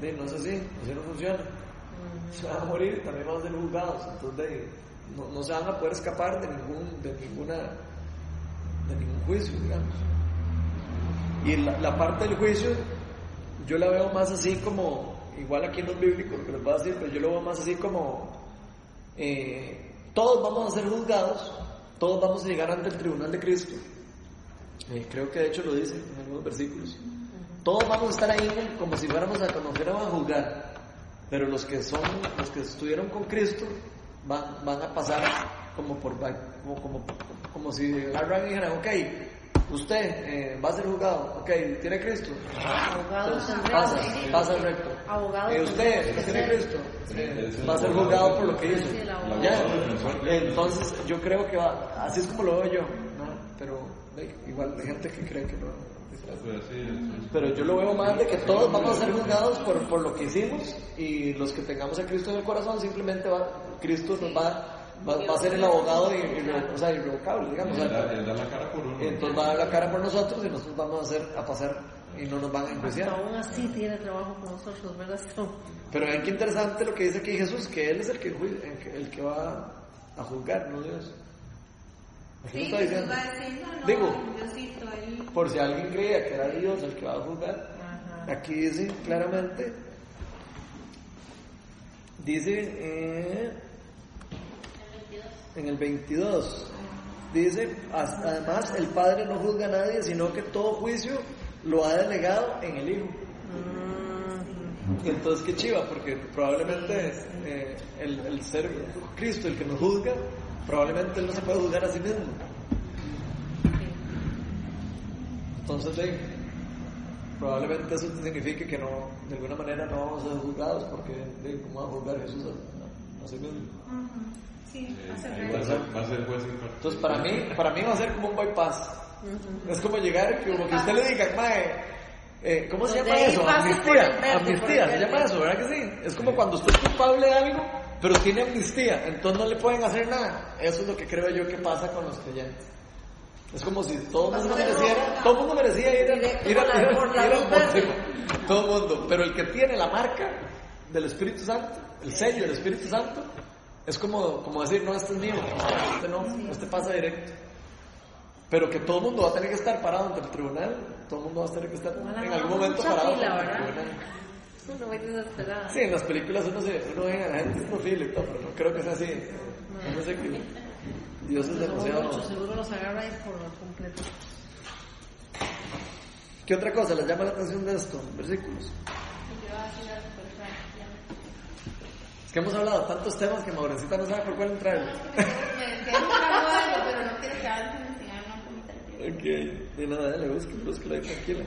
A: no es así, así no funciona. Se van a morir y también van a ser juzgados. Entonces no, se van a poder escapar de ningún, de ninguna, de ningún juicio, digamos. Y la, parte del juicio, yo la veo más así como, igual aquí no es bíblico lo que les voy a decir, pero yo lo veo más así como, eh, todos vamos a ser juzgados, todos vamos a llegar ante el tribunal de Cristo. Eh, creo que de hecho lo dice en algunos versículos. Todos vamos a estar ahí como si fuéramos a conocer a juzgar, pero los que son, los que estuvieron con Cristo van, a pasar como por como, como, como si agarran y dijeran, ok, usted eh, va a ser juzgado, ok, tiene Cristo,
C: Abogado
A: Entonces, pasa, pasa recto.
C: Abogado
A: Eh, usted, tiene Cristo, eh, va a ser juzgado por lo que hizo. Ya. Entonces, yo creo que va, así es como lo veo yo, ¿no? pero igual hay gente que cree que no. Pero yo lo veo más de que todos vamos a ser juzgados por, por lo que hicimos y los que tengamos a Cristo en el corazón simplemente va, Cristo nos va, va, va a ser el abogado y, o sea, irrevocable, digamos. o
F: él
A: sea,
F: da, él da la cara por uno.
A: entonces va a dar la cara por nosotros y nosotros vamos a hacer a pasar y no nos van a enjuiciar.
C: aún así tiene trabajo con nosotros, ¿verdad?
A: Pero ven qué interesante lo que dice aquí Jesús, que Él es el que, ju- el que, va a juzgar, no Dios.
E: Sí,
A: está
E: Jesús
A: diciendo.
E: va a decir, no, no,
A: Digo,
E: Diosito, él
A: por si alguien creía que era Dios el que va a juzgar,
C: Ajá.
A: aquí dice claramente, dice eh, en el 22, dice, "As- además el Padre no juzga a nadie, sino que todo juicio lo ha delegado en el Hijo. Y entonces qué chiva, porque probablemente eh, el, el ser Cristo, el que nos juzga, probablemente él no se puede juzgar a sí mismo. Entonces, probablemente eso signifique que no, de alguna manera no vamos a ser juzgados, porque de, ¿cómo va a juzgar Jesús a, a sí mismo?
E: Sí,
F: Eh, va a ser, va a ser juez y parte.
A: Entonces, para mí, para mí va a ser como un bypass. Es como llegar, como que usted le diga, mae, eh, ¿cómo se llama eso? Amnistía.
C: verde,
A: Amnistía, se llama eso, ¿verdad que sí? Es como cuando usted es culpable de algo, pero tiene amnistía, entonces no le pueden hacer nada. Eso es lo que creo yo que pasa con los creyentes. Es como si todo el mundo mereciera, todo el mundo merecía ir a, ir a, ir a- ir a-
C: verde.
A: sí, todo el mundo, pero el que tiene la marca del Espíritu Santo, el sello del Espíritu Santo, es como, como decir, no, este es mío, este no, este pasa directo. Pero que todo el mundo va a tener que estar parado ante el tribunal, todo el mundo va a tener que estar en
C: no
A: algún momento parado
C: fila,
A: ante el
C: ¿verdad?
A: tribunal.
C: Uno muy.
A: Sí, en las películas uno, se, uno ve a la gente es profil y todo, pero no creo que sea así. No sé qué. Dios es demasiado...
C: muchos, seguro los agarra ahí por completo.
A: ¿Qué otra cosa les llama la atención de esto? Versículos.
B: Yo así algo, pero claro, ya.
A: Es que hemos hablado de tantos temas que Maurecita no sabe por cuál entrar.
B: Me pero no quiero que comentario.
A: Ok, de nada, dale, busque, búsquelo ahí tranquila.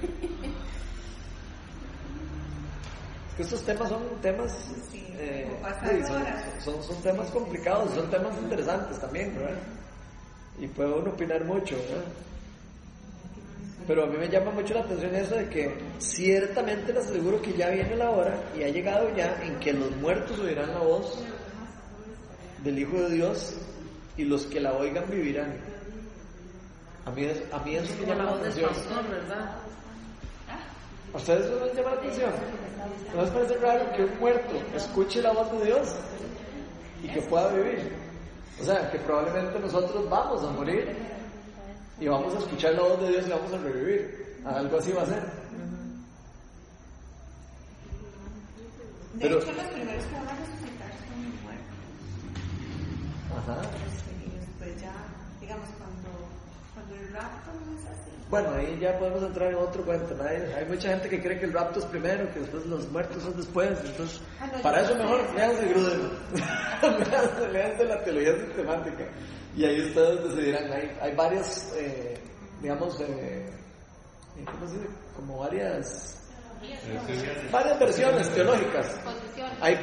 A: Es que estos temas son temas. eh, sí, son,
E: horas.
A: son, son temas complicados, son temas interesantes también, ¿verdad? Y puede uno opinar mucho, ¿verdad? Pero a mí me llama mucho la atención eso de que ciertamente les aseguro que ya viene la hora y ha llegado ya en que los muertos oirán la voz del Hijo de Dios y los que la oigan vivirán. A mí, es- a mí eso me llama
C: la
A: atención.
C: pastor, ¿verdad?
A: ¿A ustedes eso les llama la atención? ¿No les parece raro que un muerto escuche la voz de Dios y que pueda vivir? O sea, que probablemente nosotros vamos a morir y vamos a escuchar la voz de Dios y vamos a revivir. Algo así va a ser.
E: De
A: Pero-
E: hecho, los primeros que van a resucitar son los muertos.
A: Ajá.
E: Y después ya, digamos, cuando, cuando el rapto no es así.
A: Bueno, ahí ya podemos entrar en otro cuento. ¿no? Hay, mucha gente que cree que el rapto es primero, que después los muertos son después. Entonces,
E: Ah, no,
A: para eso mejor
E: sé.
A: léanse Gruden. la teología sistemática. Y ahí ustedes decidirán. Hay, hay varias, eh, digamos, eh, ¿cómo se dice? Como varias, varias versiones teológicas. Hay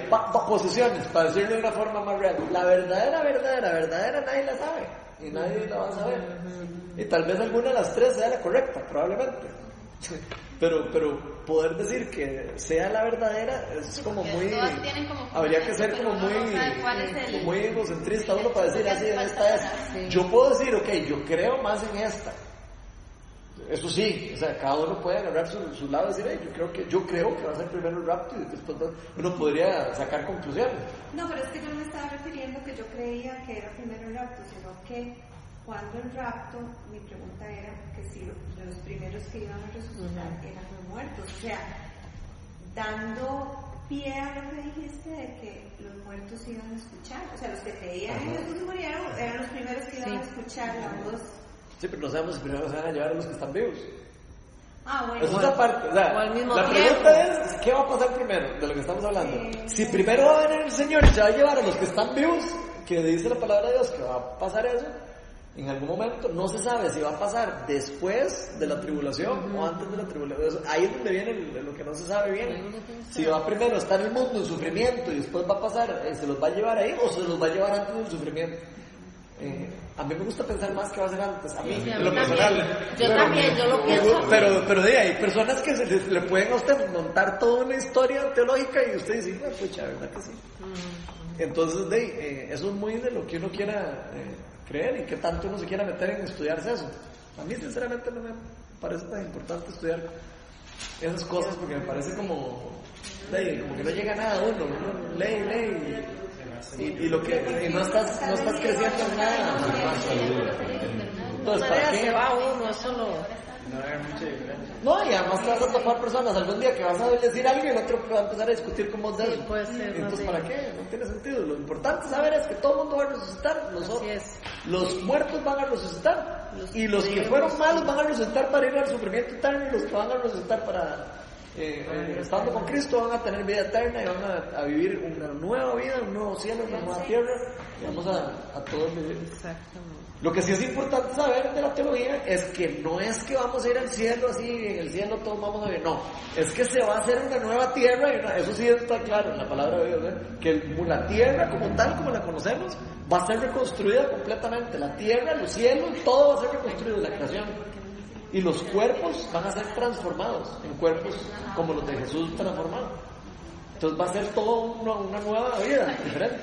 A: posiciones, para decirlo de una forma más real. La verdadera, verdadera, verdadera nadie la sabe. Y nadie la va a saber. Y tal vez alguna de las tres sea la correcta, probablemente. Pero, pero poder decir que sea la verdadera es como
B: porque
A: muy...
B: como
A: Habría que ser como muy,
B: el-
A: muy egocentrista uno para decir así,
B: hace
A: esta es... Yo puedo decir, ok, yo creo más en esta. Eso sí, o sea, cada uno puede agarrar su, su lado y decir, "Hey, yo creo que yo creo que va a ser primero el rapto y después va-". uno podría sacar conclusiones.
E: No, pero es que yo no me estaba refiriendo que yo creía que era primero el rapto, sino que cuando el rapto, mi pregunta era que si lo- los primeros que iban a resucitar eran los muertos. O sea, dando pie a lo que dijiste de que los muertos iban a escuchar. O sea, los que creían en Jesús murieron eran los primeros que iban a escuchar la voz.
A: Sí, pero no sabemos si primero se van a llevar a los que están vivos.
E: Ah, bueno.
A: Eso es aparte. O sea,
C: al mismo
A: la
C: tiempo.
A: pregunta es, ¿qué va a pasar primero de lo que estamos hablando? Si primero va a venir el Señor y se va a llevar a los que están vivos, que dice la palabra de Dios que va a pasar eso, en algún momento no se sabe si va a pasar después de la tribulación o antes de la tribulación. Ahí es donde viene lo que no se sabe bien. Si va primero a estar en el mundo en sufrimiento y después va a pasar, eh, se los va a llevar ahí o se los va a llevar antes del sufrimiento. Eh, a mí me gusta pensar más que va a ser antes, a mí,
C: Sí, a
A: en
C: mí
A: lo
C: también.
A: personal.
C: Yo también, yo lo pienso.
A: Pero, pero de ahí, hay personas que se le, le pueden a usted montar toda una historia teológica y usted dice, "Ah, pucha, ¿verdad que sí? Entonces, de, ahí, eh, eso es muy de lo que uno quiera eh, creer y que tanto uno se quiera meter en estudiarse eso. A mí, sinceramente, no me parece tan importante estudiar esas cosas porque me parece como, de ahí, como que no llega nada a uno. Uno lee, lee y, lo que, y no estás, no estás creciendo en nada. Entonces, ¿para qué?
C: se va uno, eso lo...
F: No hay mucha diferencia.
A: No, y además te vas a topar personas algún día que vas a decir algo y el otro va a empezar a discutir con vos de
C: Sí,
A: eso.
C: puede ser,
A: Entonces, ¿para qué? No tiene sentido. Lo importante saber es que todo el mundo va a resucitar. Los, los muertos van a resucitar.
C: Los
A: y los que fueron malos van a resucitar para ir al sufrimiento eterno y los que van a resucitar para... eh, eh, estando con Cristo van a tener vida eterna y van a, a vivir una nueva vida, un nuevo cielo, una nueva tierra y vamos a, a todos vivir.
C: Exactamente.
A: Lo que sí es importante saber de la teología es que no es que vamos a ir al cielo así, en el cielo todos vamos a vivir, no, es que se va a hacer una nueva tierra, y una- eso sí está claro en la palabra de Dios, ¿eh? que el- la tierra como tal, como la conocemos, va a ser reconstruida completamente, la tierra, los cielos, todo va a ser reconstruido, la creación. Y los cuerpos van a ser transformados en cuerpos como los de Jesús transformados. Entonces va a ser todo una, una nueva vida, diferente.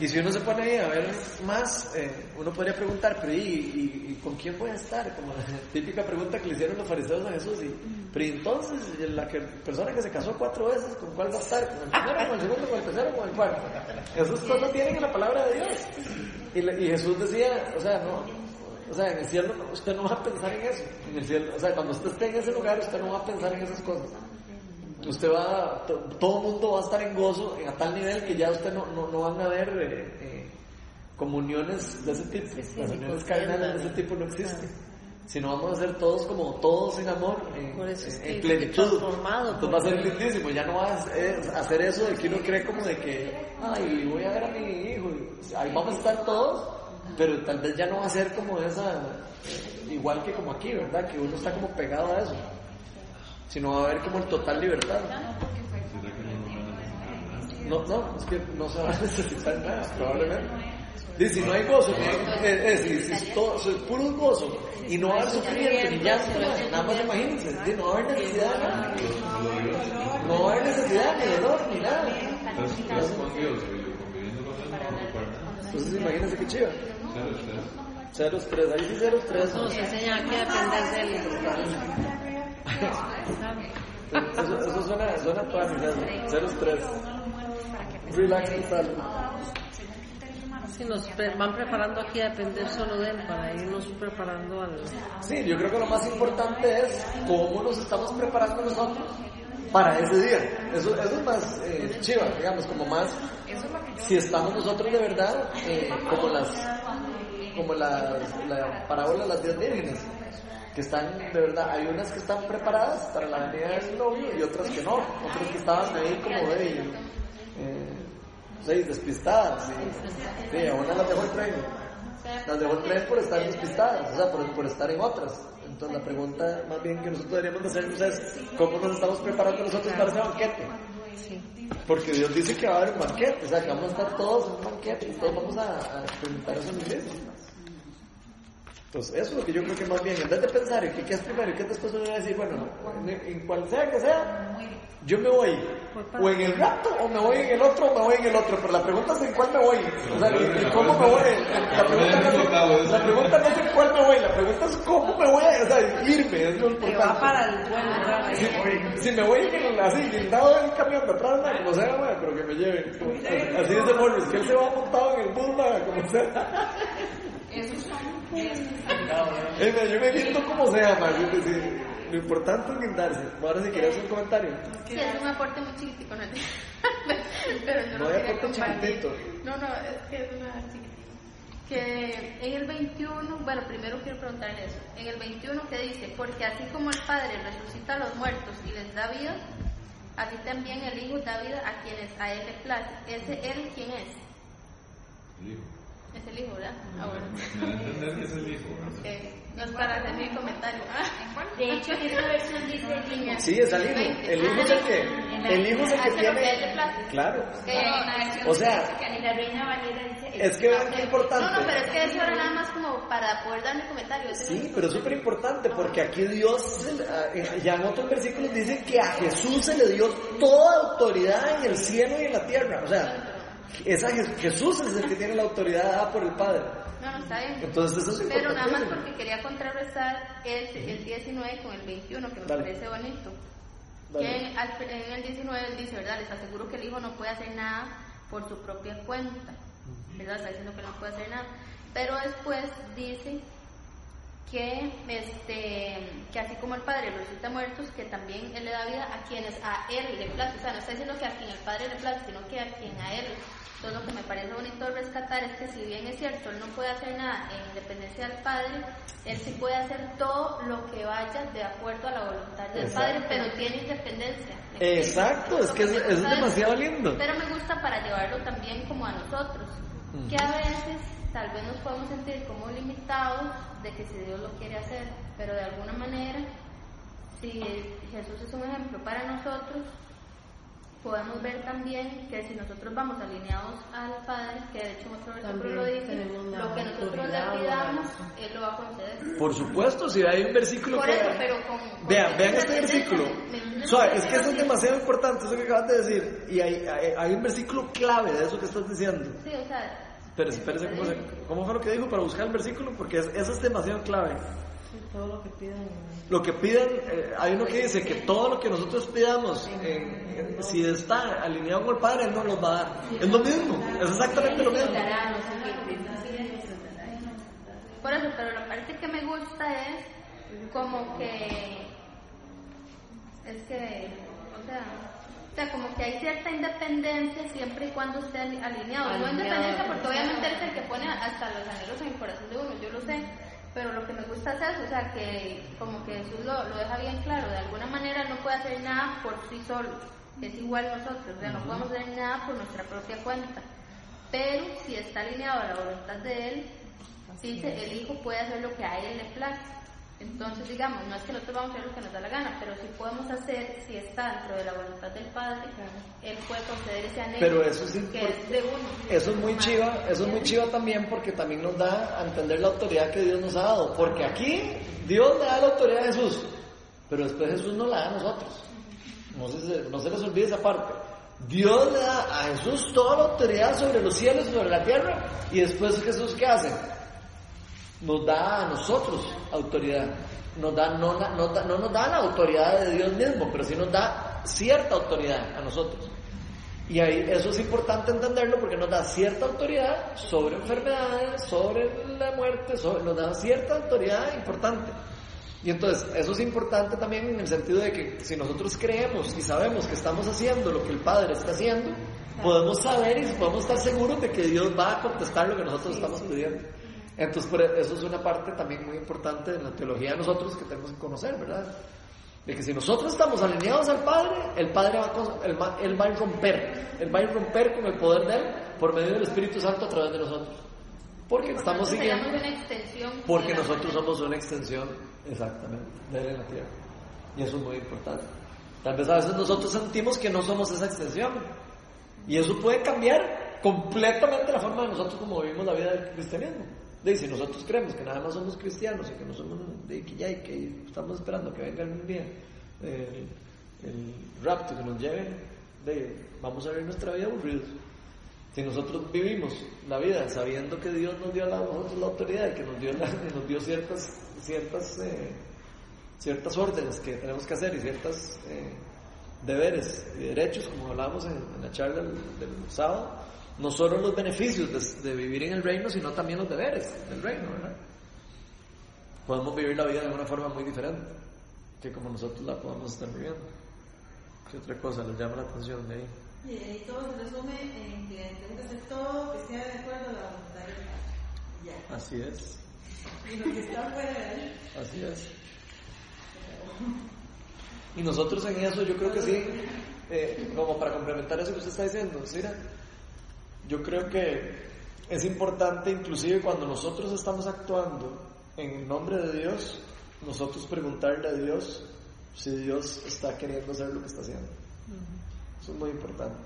A: Y si uno se pone ahí a ver más, eh, uno podría preguntar, pero ¿y, y- y con quién voy a estar? Como la típica pregunta que le hicieron los fariseos a Jesús. Y, pero ¿y entonces, la que, persona que se casó cuatro veces, ¿con cuál va a estar? ¿Con el primero, con el segundo, con el tercero, con el cuarto? Esas cosas tienen en la palabra de Dios. Y, y Jesús decía, o sea, no, o sea, en el cielo no- usted no va a pensar en eso. En el cielo, o sea, cuando usted esté en ese lugar, usted no va a pensar en esas cosas. Usted va, to- todo el mundo va a estar en gozo a tal nivel que ya usted no, no, no van a ver, eh, eh, comuniones de ese tipo, las
C: ni
A: uniones carnales de ese tipo no existen. Sino vamos a ser todos como todos en amor, en, en- plenitud. Entonces va a ser lindísimo. Ya no va a hacer eso de que uno cree como de que, ay, voy a ver a mi hijo, ahí vamos a estar todos, pero tal vez ya no va a ser como esa, igual que como aquí, ¿verdad? Que uno está como pegado a eso, sino va a haber como el total libertad.
F: No,
A: no, es que no se va a necesitar nada, probablemente. Y si no hay gozo, es, es, es, todo, es puro gozo. Y no va a haber sufrimiento, ni llanto, nada más imagínense. No va a haber necesidad de nada. No va a haber necesidad ni dolor, ni nada. Entonces imagínense qué chido. 03, ahí dice
C: 03. No, sí, señor, que depende del.
A: Eso, eso suena, suena toda mi casa. 03. Relax total.
C: Si nos van preparando aquí a depender solo de él para irnos preparando al.
A: Sí, yo creo que lo más importante es cómo nos estamos preparando nosotros para ese día. Eso, eso es más eh, chiva, digamos, como más. Si estamos nosotros de verdad, eh, como las como las, la parábola de las diez vírgenes que están de verdad, hay unas que están preparadas para la venida del novio y otras que no, otras que estaban ahí como de eh, sí, despistadas sí, a una las dejó el tren las dejó el tren por estar despistadas, o sea, por, por estar en otras. Entonces la pregunta más bien que nosotros deberíamos de hacernos es cómo nos estamos preparando nosotros para ese banquete. Porque Dios dice que va a haber un banquete, o sea, que vamos a estar todos en un banquete y todos vamos a, a experimentar eso en iglesia. Entonces, eso es lo que yo creo que más bien, en vez de pensar en qué, es primero y qué es después, uno va a decir, bueno, en, en cual sea que sea, yo me voy o en el rato, o me voy en el otro, o me voy en el otro. Pero la pregunta es en cuál me voy. O sea, y, cómo me voy. La pregunta, no es, la pregunta no es en cuál me voy, la pregunta es cómo me voy a o sea, irme, es lo
C: Que va
A: importante.
C: para el lugar.
A: Si, si me voy en el, así, guindado del camión de atrás, nada, como sea, bueno, pero que me lleven. Así, así dice Morris, que él se va montado en el nada, como sea.
G: Esos son
A: yo me guindo como sea, decir, Lo importante es guindarse. Ahora si quieres un comentario.
B: Sí, es un aporte muy chiquitico, ¿no? pero yo
A: No
B: lo quería compartir. No, no, es que es una chiquitita. Que en el 21, bueno, primero quiero preguntarle eso. En el 21 que dice, porque así como el Padre resucita a los muertos y les da vida, así también el Hijo da vida a quienes a Él le place. ¿Ese Él quién es?
F: El hijo.
B: Es el Hijo, ¿verdad? Ah, bueno.
F: Me da a entender que es el hijo. ¿no?
B: No es para hacer mi comentario. Ah,
D: De hecho, en esta versión dice el.
A: Sí, es el hijo. El hijo es el que, el hijo es el que tiene. Claro.
B: Que-
A: O sea,
D: En la Reina Valera dice el
A: es que vean qué
B: No, no, pero
A: importante.
B: es que eso era nada más como para poder dar mi comentario.
A: Sí,
B: no-
A: pero es súper importante porque aquí Dios, ah, eh, ya en otros versículos dice que a Jesús se le dio toda autoridad en el cielo y en la tierra. O sea, esa Je- Jesús es el que tiene la autoridad dada por el Padre.
B: No, no, está bien.
A: Entonces eso es
B: Pero nada más porque quería contrarrestar el, el 19 con el 21, que me
A: Dale.
B: parece bonito. Que en, en el 19 él dice, ¿verdad? Les aseguro que el hijo no puede hacer nada por su propia cuenta. ¿Verdad? Está diciendo que no puede hacer nada. Pero después dice que este que así como el padre resucita muertos que también él le da vida a quienes a él le place o sea no está diciendo que a quien el padre le place sino que a quien a él entonces lo que me parece bonito rescatar es que si bien es cierto él no puede hacer nada en independencia del padre él sí puede hacer todo lo que vaya de acuerdo a la voluntad del
A: Exacto.
B: padre pero tiene independencia.
A: Exacto, es que es, es demasiado lindo.
B: pero me gusta para llevarlo también como a nosotros, que a veces tal vez nos podemos sentir como limitados de que si Dios lo quiere hacer, pero de alguna manera, si Jesús es un ejemplo para nosotros, podemos ver también que si nosotros vamos alineados al Padre, que de hecho otro versículo lo dice, lo que nosotros le pidamos, Él lo va a conceder.
A: Por supuesto, si hay un versículo
B: Por
A: que...
B: eso, pero con... con
A: Vean, vean este versículo.
B: ¿me entiendes?
A: Suave, es que eso es demasiado importante, eso que acabas de decir. Y hay, hay, hay un versículo clave de eso que estás diciendo.
B: Sí, o sea...
A: Espérese, espérese, ¿cómo, se- cómo fue lo que dijo para buscar el versículo? Porque es- eso es demasiado clave.
C: Sí, todo lo que pidan.
A: Lo que pidan, eh, hay uno que dice que todo lo que nosotros pidamos, eh, eh, si está alineado con el Padre, Él nos lo va a dar. Es lo mismo, es exactamente lo mismo.
B: Por eso, pero la parte que me gusta es como que es que, o sea, sea, como que hay cierta independencia siempre y cuando esté ali- alineado. No independencia porque obviamente él es el que pone hasta los anhelos en el corazón de uno, yo lo sé. Pero lo que me gusta es eso, o sea, que como que Jesús lo, lo deja bien claro. De alguna manera no puede hacer nada por sí solo. Es igual nosotros, o sea, no podemos hacer nada por nuestra propia cuenta. Pero si está alineado a la voluntad de Él, dice, el Hijo puede hacer lo que a Él le place. Entonces, digamos, no es que nosotros vamos a hacer lo que nos da la gana, pero si podemos hacer, si está dentro de la voluntad del Padre, Él puede conceder ese anhelo
A: Pero eso sí,
B: que es de uno.
A: Eso es muy chiva, eso es muy chiva también porque también nos da a entender la autoridad que Dios nos ha dado. Porque aquí Dios le da la autoridad a Jesús, pero después Jesús no la da a nosotros. No se, no se les olvide esa parte. Dios le da a Jesús toda la autoridad sobre los cielos y sobre la tierra y después Jesús ¿qué hace? Nos da a nosotros autoridad. Nos da, no, no no nos da la autoridad de Dios mismo, pero sí nos da cierta autoridad a nosotros. Y ahí eso es importante entenderlo porque nos da cierta autoridad sobre enfermedades, sobre la muerte, sobre- nos da cierta autoridad importante. Y entonces eso es importante también en el sentido de que si nosotros creemos y sabemos que estamos haciendo lo que el Padre está haciendo, podemos saber y podemos estar seguros de que Dios va a contestar lo que nosotros estamos pidiendo. Entonces por eso es una parte también muy importante de la teología de nosotros que tenemos que conocer, ¿verdad? De que si nosotros estamos alineados al Padre, el Padre va a, él va, él va a romper, Él va a romper con el poder de Él por medio del Espíritu Santo a través de nosotros. Porque estamos
B: Nosotros
A: siguiendo,
B: seríamos una extensión.
A: porque nosotros somos una extensión, exactamente, de Él en la tierra. Y eso es muy importante. Tal vez a veces nosotros sentimos que no somos esa extensión. Y eso puede cambiar completamente la forma de nosotros como vivimos la vida del cristianismo. De si nosotros creemos que nada más somos cristianos y que no somos de que y que estamos esperando que venga algún día el, rapto que nos lleve, de, vamos a ver nuestra vida aburridos. Si nosotros vivimos la vida sabiendo que Dios nos dio a nosotros la autoridad y que nos dio, nos dio ciertas, ciertas, eh, ciertas órdenes que tenemos que hacer y ciertos deberes y derechos, como hablábamos en, en la charla del, del sábado, no solo los beneficios de, de vivir en el reino, sino también los deberes del reino, ¿verdad? Podemos vivir la vida de una forma muy diferente que como nosotros la podemos estar viviendo. ¿Qué otra cosa les llama la atención de ahí?
H: Y ahí todo se resume en que tengo que hacer todo que sea de acuerdo a la voluntad Padre. Ya.
A: Así es,
H: Y lo que está fuera de ahí,
A: así es. Y nosotros en eso yo creo que sí, eh, como para complementar eso que usted está diciendo, mira, yo creo que es importante inclusive cuando nosotros estamos actuando en nombre de Dios, nosotros preguntarle a Dios si Dios está queriendo hacer lo que está haciendo. Eso es muy importante.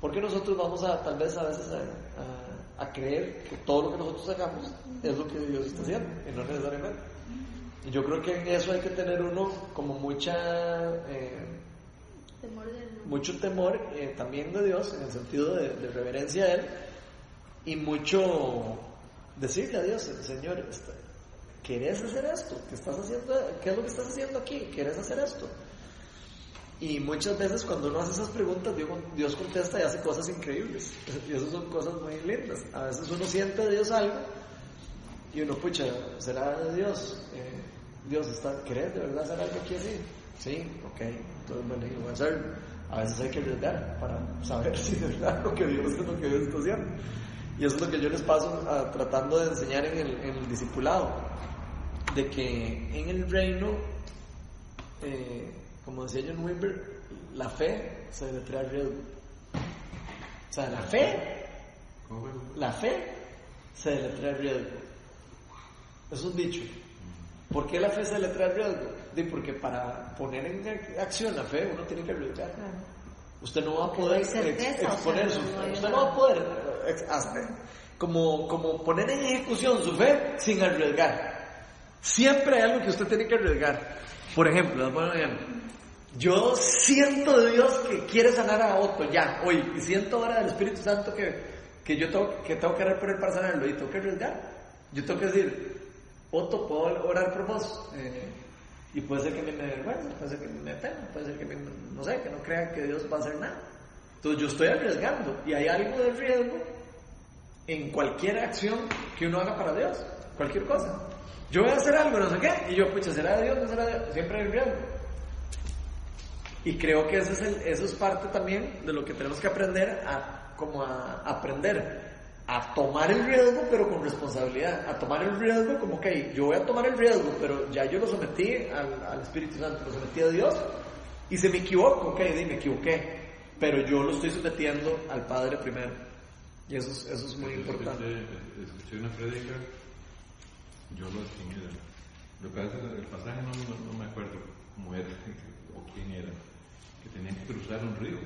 A: Porque nosotros vamos a, tal vez a veces, a, a- a creer que todo lo que nosotros hagamos es lo que Dios está haciendo, y no necesariamente. Y yo creo que en eso hay que tener uno como mucha, eh,
B: Temor
A: mucho temor eh, también de Dios, en el sentido de, reverencia a Él, y mucho decirle a Dios, Señor, este, ¿querés hacer esto? ¿Qué estás haciendo? ¿Qué es lo que estás haciendo aquí? ¿Quieres hacer esto? Y muchas veces cuando uno hace esas preguntas, Dios, contesta y hace cosas increíbles. Y esas son cosas muy lindas. A veces uno siente de Dios algo y uno, pucha, ¿será de Dios? Eh, Dios, está, ¿querés de verdad hacer algo aquí así? Sí, ok, entonces bueno, y voy a hacerlo. A veces hay que arriesgar para saber si de verdad lo que Dios es lo que Dios está haciendo. Y eso es lo que yo les paso a- tratando de enseñar en el, en el discipulado. De que en el reino, eh, como decía John Wimber, la fe se deletrea riesgo. O sea, la fe, la fe se deletrea riesgo. Eso es un dicho. ¿Por qué la fe se deletrea riesgo? Di, porque para poner en ac- acción la fe uno tiene que arriesgar. Usted no va a poder
C: no certeza,
A: ex-
C: o sea,
A: exponer su
C: no
A: fe.
C: hay
A: Usted no va a poder eh, hacer- como, como poner en ejecución su fe sin arriesgar. Siempre hay algo que usted tiene que arriesgar. Por ejemplo, yo siento de Dios que quiere sanar a Otto ya, hoy, y siento ahora del Espíritu Santo que, que yo tengo que, tengo que orar por él para sanarlo y tengo que arriesgar. Yo tengo que decir, Otto, ¿puedo orar por vos? Eh, y puede ser que me, me vergüenza, puede ser que me pena, puede ser que no sé, que no crea que Dios va a hacer nada. Entonces yo estoy arriesgando y hay algo de riesgo en cualquier acción que uno haga para Dios, cualquier cosa. Yo voy a hacer algo, no sé qué, y yo, pucha, ¿será de Dios? ¿No será de Dios? Siempre hay riesgo. Y creo que ese es el- eso es parte también de lo que tenemos que aprender a, como a aprender a tomar el riesgo pero con responsabilidad, a tomar el riesgo como que yo voy a tomar el riesgo, pero ya yo lo sometí al, al Espíritu Santo, lo sometí a Dios y se me equivoco, ok, me equivoqué, pero yo lo estoy sometiendo al Padre primero. Y eso es, eso es muy
F: Yo
A: importante.
F: Escuché, escuché una prédica, yo lo estimé. Lo que pasa es que el pasaje no, no, no me acuerdo cómo era o quién era, que tenían que cruzar un río.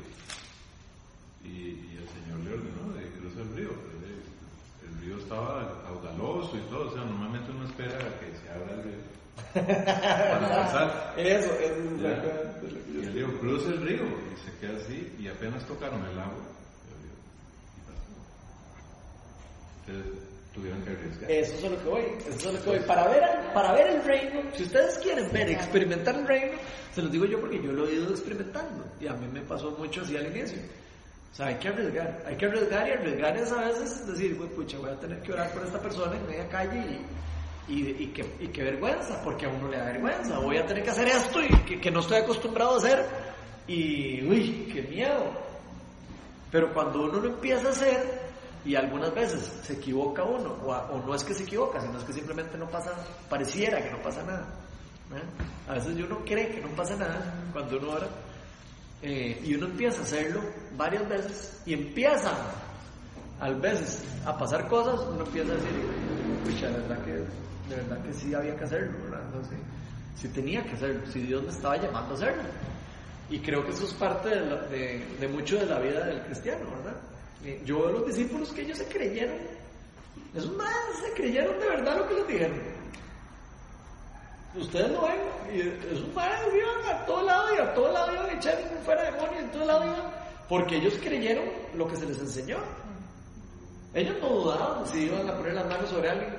F: Y, y el Señor le ordenó de cruzar el río. el, el río estaba caudaloso y todo, o sea, normalmente uno espera a que se abra el río para pasar.
A: Eso, eso es lo que
F: Y él dijo, cruza el río, y se queda así, y apenas tocaron el agua, y pasó. Entonces tuvieron que arriesgar.
A: Eso es a lo que voy, eso es lo que voy. Para ver, para ver el reino, si ustedes quieren ver, experimentar el reino, se los digo yo porque yo lo he ido experimentando y a mí me pasó mucho así al inicio. O sea, hay que arriesgar, hay que arriesgar y arriesgar es a veces decir, "Güey, pucha, voy a tener que orar por esta persona en media calle y, y, y que, y qué vergüenza, porque a uno le da vergüenza, voy a tener que hacer esto y que, que no estoy acostumbrado a hacer y, uy, qué miedo. Pero cuando uno lo empieza a hacer, y algunas veces se equivoca uno, o, a- o no es que se equivoca, sino es que simplemente no pasa, pareciera que no pasa nada. ¿eh? A veces uno cree que no pasa nada cuando uno ora, eh, y uno empieza a hacerlo varias veces, y empieza a veces a pasar cosas, uno empieza a decir, de verdad que, de verdad que sí había que hacerlo, ¿verdad? Sé, si tenía que hacerlo, si Dios me estaba llamando a hacerlo. Y creo que eso es parte de, la- de- mucho de la vida del cristiano, ¿verdad? Eh, Yo veo los discípulos que ellos se creyeron, esos más se creyeron de verdad lo que les dijeron. Ustedes lo ven, y esos más iban a todo lado y a todo lado iban a echar fuera demonios, en todo lado iban, porque ellos creyeron lo que se les enseñó. Ellos no dudaban si iban a poner las manos sobre alguien,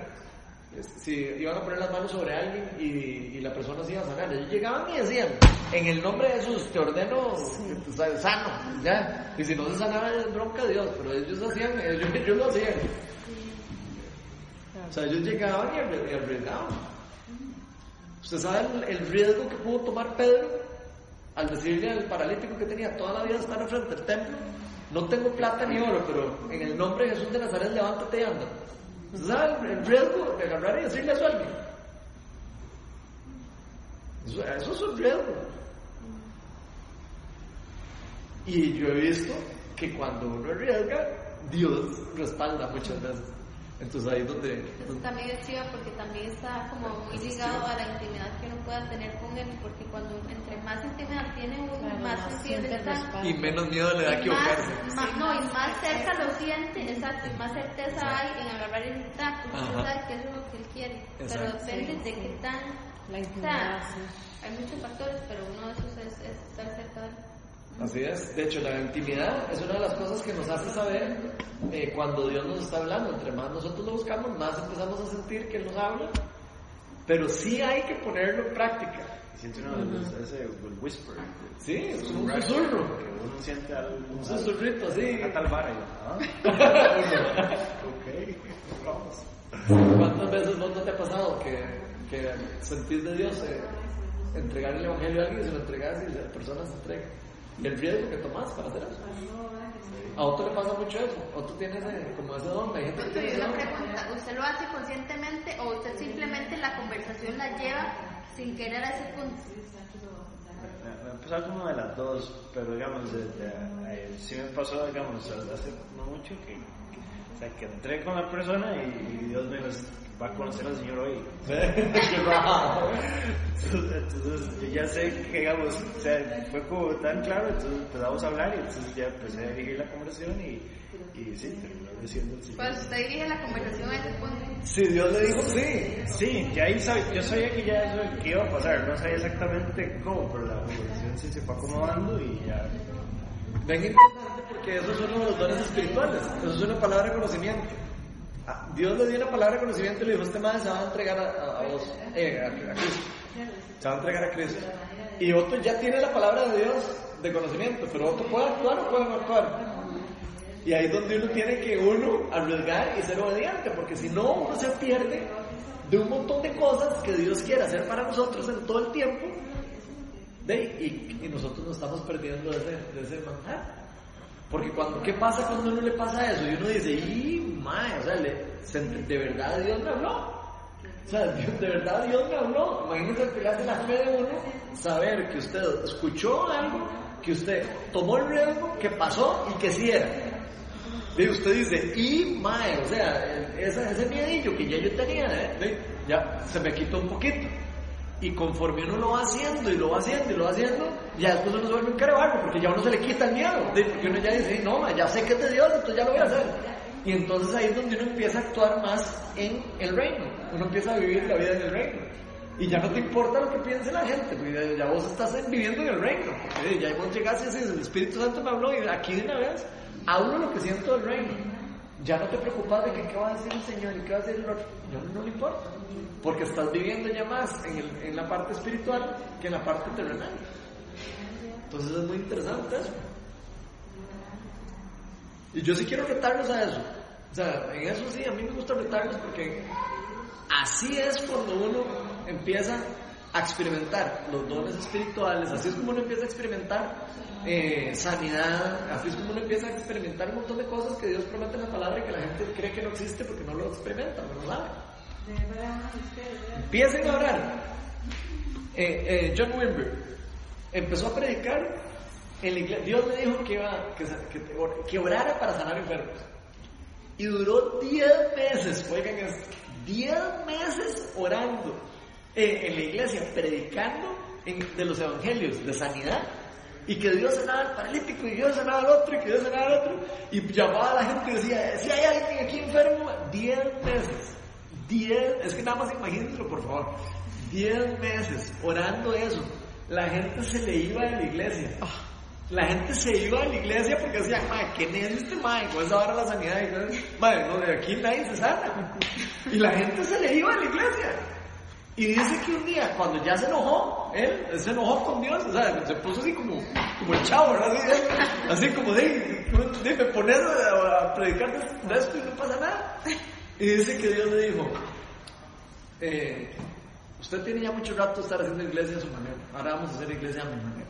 A: si iban a poner las manos sobre alguien y, y la persona se iba a sanar. Ellos llegaban y decían, en el nombre de Jesús te ordeno sano, ya. Y si no se sanaba es bronca de Dios, pero ellos hacían, ellos, ellos lo hacían. O sea, ellos llegaban y arriesgaban. ¿Usted sabe el, riesgo que pudo tomar Pedro al decirle al paralítico que tenía toda la vida estar enfrente del templo? No tengo plata ni oro, pero en el nombre de Jesús de Nazaret levántate y anda. ¿Usted sabe el, riesgo de agarrar y decirle a alguien? Eso, eso es un riesgo. Y yo he visto que cuando uno arriesga, Dios respalda muchas veces. Entonces ahí es donde...
B: Eso también es chiva porque también está como muy ligado a la intimidad que uno pueda tener con él, porque cuando entre más intimidad tiene uno,
C: Claro,
B: más
C: más
B: sensible
C: siente
B: está.
A: Y menos miedo le da a equivocarse.
B: más, más- no, y más cerca lo siente, exacto, y más certeza hay en agarrar el tacto, usted sabe que eso es lo que él quiere, pero
A: Exacto.
B: depende de qué tan,
C: La
B: o
C: intimidad,
B: sea,
C: sí.
B: hay muchos factores, pero uno de esos es, es estar cerca de él.
A: Así es. De hecho, la intimidad es una de las cosas que nos hace saber eh, cuando Dios nos está hablando. Entre más nosotros lo buscamos, más empezamos a sentir que Él nos habla. Pero sí hay que ponerlo en práctica.
I: Siente uno ese el whisper.
A: Sí, es un susurro.
I: Que uno siente algo.
A: Un susurrito así.
I: A tal vara. ¿ah? ok, vamos.
A: ¿Cuántas veces vos no te ha pasado que, que sentís de Dios eh, entregar el Evangelio a alguien y se lo entregas y la persona se entrega? El riesgo que tomás para hacer eso. A otro le pasa mucho eso. Otro tiene ese, como ese don. Hay gente que tiene
B: una
A: don.
B: pregunta, ¿usted lo hace conscientemente o usted simplemente la conversación la lleva sin querer a ese punto?
I: Me, me pasado como de las dos, pero digamos, de- de- eh, sí me pasó, digamos, hace no mucho que, que- o sea, que entré con la persona y, y Dios me va a conocer al Señor hoy. Entonces, entonces, yo ya sé que, digamos, o sea, fue como tan claro, entonces empezamos a hablar y entonces ya empecé a dirigir la conversación y, y sí, terminó diciendo el Señor.
B: Pues usted dirige la conversación a ese punto.
A: Si Dios le dijo sí.
I: Sí, ya ahí sab- yo sabía que ya eso que iba a pasar, no sabía exactamente cómo, pero la conversación sí se fue acomodando y ya.
A: Ven importante porque eso es uno de los dones espirituales. Eso es una palabra de conocimiento. Ah, Dios le dio una palabra de conocimiento y le dijo, este madre se va a entregar a, a- vos, eh, a, a Cristo. Se va a entregar a Cristo. Y otro ya tiene la palabra de Dios de conocimiento, pero otro puede actuar o puede no actuar. Y ahí es donde uno tiene que uno arriesgar y ser obediente, porque si no uno se pierde de un montón de cosas que Dios quiere hacer para nosotros en todo el tiempo Y, y nosotros nos estamos perdiendo de ese, de ese manjar. Porque cuando, ¿qué pasa cuando uno le pasa eso? Y uno dice, ¡y, mae! O sea, le- se- de verdad Dios me habló. O sea, Dios- de verdad Dios me habló. Imagínese el pilar de la fe de uno, saber que usted escuchó algo, que usted tomó el riesgo, que pasó y que sí era. Y usted dice, y mae, o sea, ese, ese miedillo que ya yo tenía, ¿eh? Ya se me quitó un poquito. Y conforme uno lo va haciendo y lo va haciendo y lo va haciendo, ya después uno se vuelve un carebarro, porque ya uno se le quita el miedo. Porque uno ya dice, no, ya sé que es de Dios, entonces ya lo voy a hacer. Y entonces ahí es donde uno empieza a actuar más en el reino. Uno empieza a vivir la vida en el reino. Y ya no te importa lo que piense la gente, ya vos estás en- viviendo en el reino. ya vos llegaste y el Espíritu Santo me habló y aquí de una vez hablo lo que siento del reino. Ya no te preocupas de que qué va a decir el Señor y qué va a decir el otro. Ya no le importa. Porque estás viviendo ya más en, en la parte espiritual que en la parte terrenal. Entonces es muy interesante eso. Y yo sí quiero retarlos a eso. O sea, en eso sí, a mí me gusta retarlos porque así es cuando uno empieza a experimentar los dones espirituales, así es como uno empieza a experimentar eh, sanidad, así es como uno empieza a experimentar un montón de cosas que Dios promete en la palabra y que la gente cree que no existe porque no lo experimenta, no lo sabe. Empiecen a orar. Eh, eh, John Wimber empezó a predicar en la iglesia. Dios le dijo que, iba, que, que, orara para sanar enfermos. Y duró 10 meses, oigan esto, 10 meses orando eh, en la iglesia, predicando en- de los evangelios de sanidad. Y que Dios sanaba al paralítico, y Dios sanaba al otro, y que Dios sanaba al otro. Y llamaba a la gente y decía, si hay alguien aquí enfermo, 10 meses. 10, es que nada más imagínenselo por favor. 10 meses orando eso. La gente se le iba de la iglesia. La gente se iba a la iglesia porque decía, madre, ¿qué es este madre? ¿Cuál es ahora la sanidad? Madre, no, de aquí nadie se sana. Y la gente se le iba a la iglesia. Y dice que un día, cuando ya se enojó, él, se enojó con Dios, o sea, se puso así como, como el chavo, ¿verdad? Así, así como de, de me poner a, predicar de, esto y no pasa nada. Y dice que Dios le dijo, eh, usted tiene ya mucho rato de estar haciendo iglesia a su manera, ahora vamos a hacer iglesia a mi manera.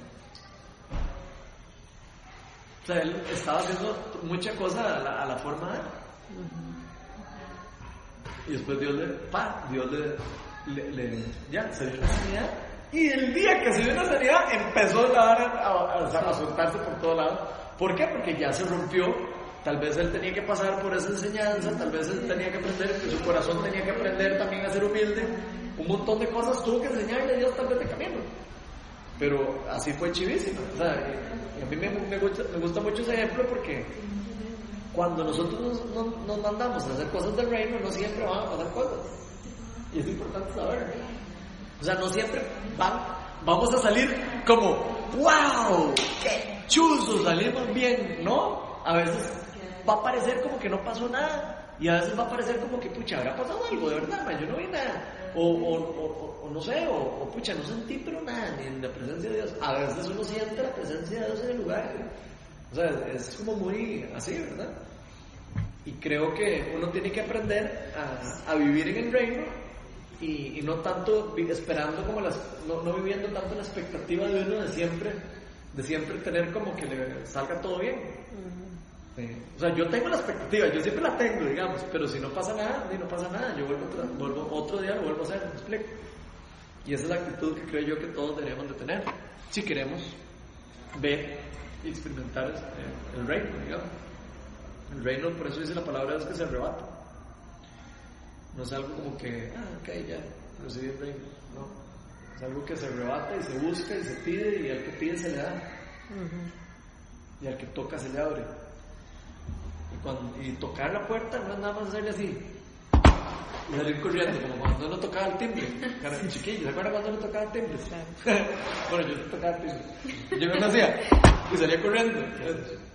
A: O sea, él estaba haciendo mucha cosa a la, a la forma de él. Y después Dios le, pa, Dios le, le, le- ya, se dio una sanidad. Y el día que se dio una sanidad, empezó a, a, a- a soltarse por todo lado. ¿Por qué? Porque ya se rompió. Tal vez él tenía que pasar por esa enseñanza, tal vez él tenía que aprender, que su corazón tenía que aprender también a ser humilde. Un montón de cosas tuvo que enseñarle a Dios tal vez de camino. Pero así fue chivísimo. O sea, a mí me, me gusta, me gusta mucho ese ejemplo porque cuando nosotros nos, nos- nos mandamos a hacer cosas del reino, no siempre van a pasar cosas. Y es importante saberlo. O sea, no siempre van, vamos a salir como, wow, qué chuzo, salimos bien, ¿no? A veces va a parecer como que no pasó nada. Y a veces va a parecer como que, pucha, habrá pasado algo, de verdad, man, yo no vi nada. O, o, o- o- no sé, o, pucha, no sentí pero nada, ni en la presencia de Dios. A veces uno siente la presencia de Dios en el lugar. O sea, es como muy así, ¿verdad? Y creo que uno tiene que aprender a, a vivir en el reino y, y no tanto esperando como las, no, no viviendo tanto la expectativa de uno de siempre, de siempre tener como que le salga todo bien. Sí. O sea, yo tengo la expectativa, yo siempre la tengo, digamos, pero si no pasa nada, no pasa nada, yo vuelvo, otro día, lo vuelvo a hacer, ¿me explico? Y esa es la actitud que creo yo que todos deberíamos de tener, si queremos ver y experimentar eh, el reino, digamos. El reino, por eso dice la palabra, es que se arrebata. No es algo como que, ah, ok, ya, recibí el reino. No. Es algo que se arrebata y se busca y se pide y al que pide se le da. Y al que toca se le abre. Y, cuando, y tocar la puerta no es nada más hacerle así. Y salir corriendo, como cuando uno tocaba el timbre. Cara, chiquillo, ¿se acuerdan cuando uno tocaba el timbre? bueno, yo tocaba el timbre. Yo me lo hacía y salía corriendo.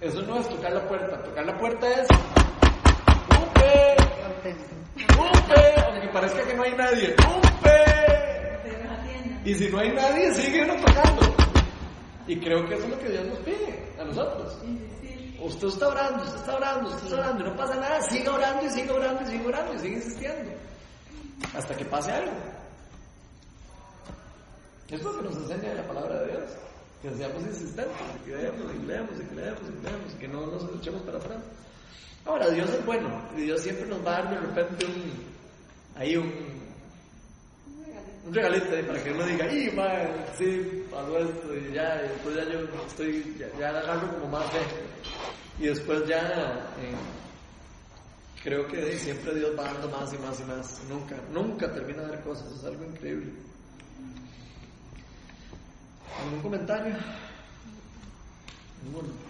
A: Eso no es tocar la puerta. Tocar la puerta es. ¡Upe! ¡Upe! Aunque parezca que no hay nadie. ¡Upe! Y si no hay nadie, sigue uno tocando. Y creo que eso es lo que Dios nos pide a nosotros. Usted está orando, usted está orando, usted está orando, y no pasa nada, siga orando y siga orando y siga orando y sigue insistiendo. Hasta que pase algo. Es lo que nos enseña la palabra de Dios. Que seamos insistentes, que leemos y leemos y que leemos y y que no nos echemos para atrás. Ahora, Dios es bueno y Dios siempre nos va a dar de repente un, ahí un, un regalito ahí para que uno diga, ¡y, madre! Sí, pasó esto y ya, y después ya yo estoy, ya, ya agarro como más fe. Y después ya, eh, creo que siempre Dios va dando más y más y más. Nunca, nunca termina de dar cosas, es algo increíble. ¿Algún comentario? Ninguno.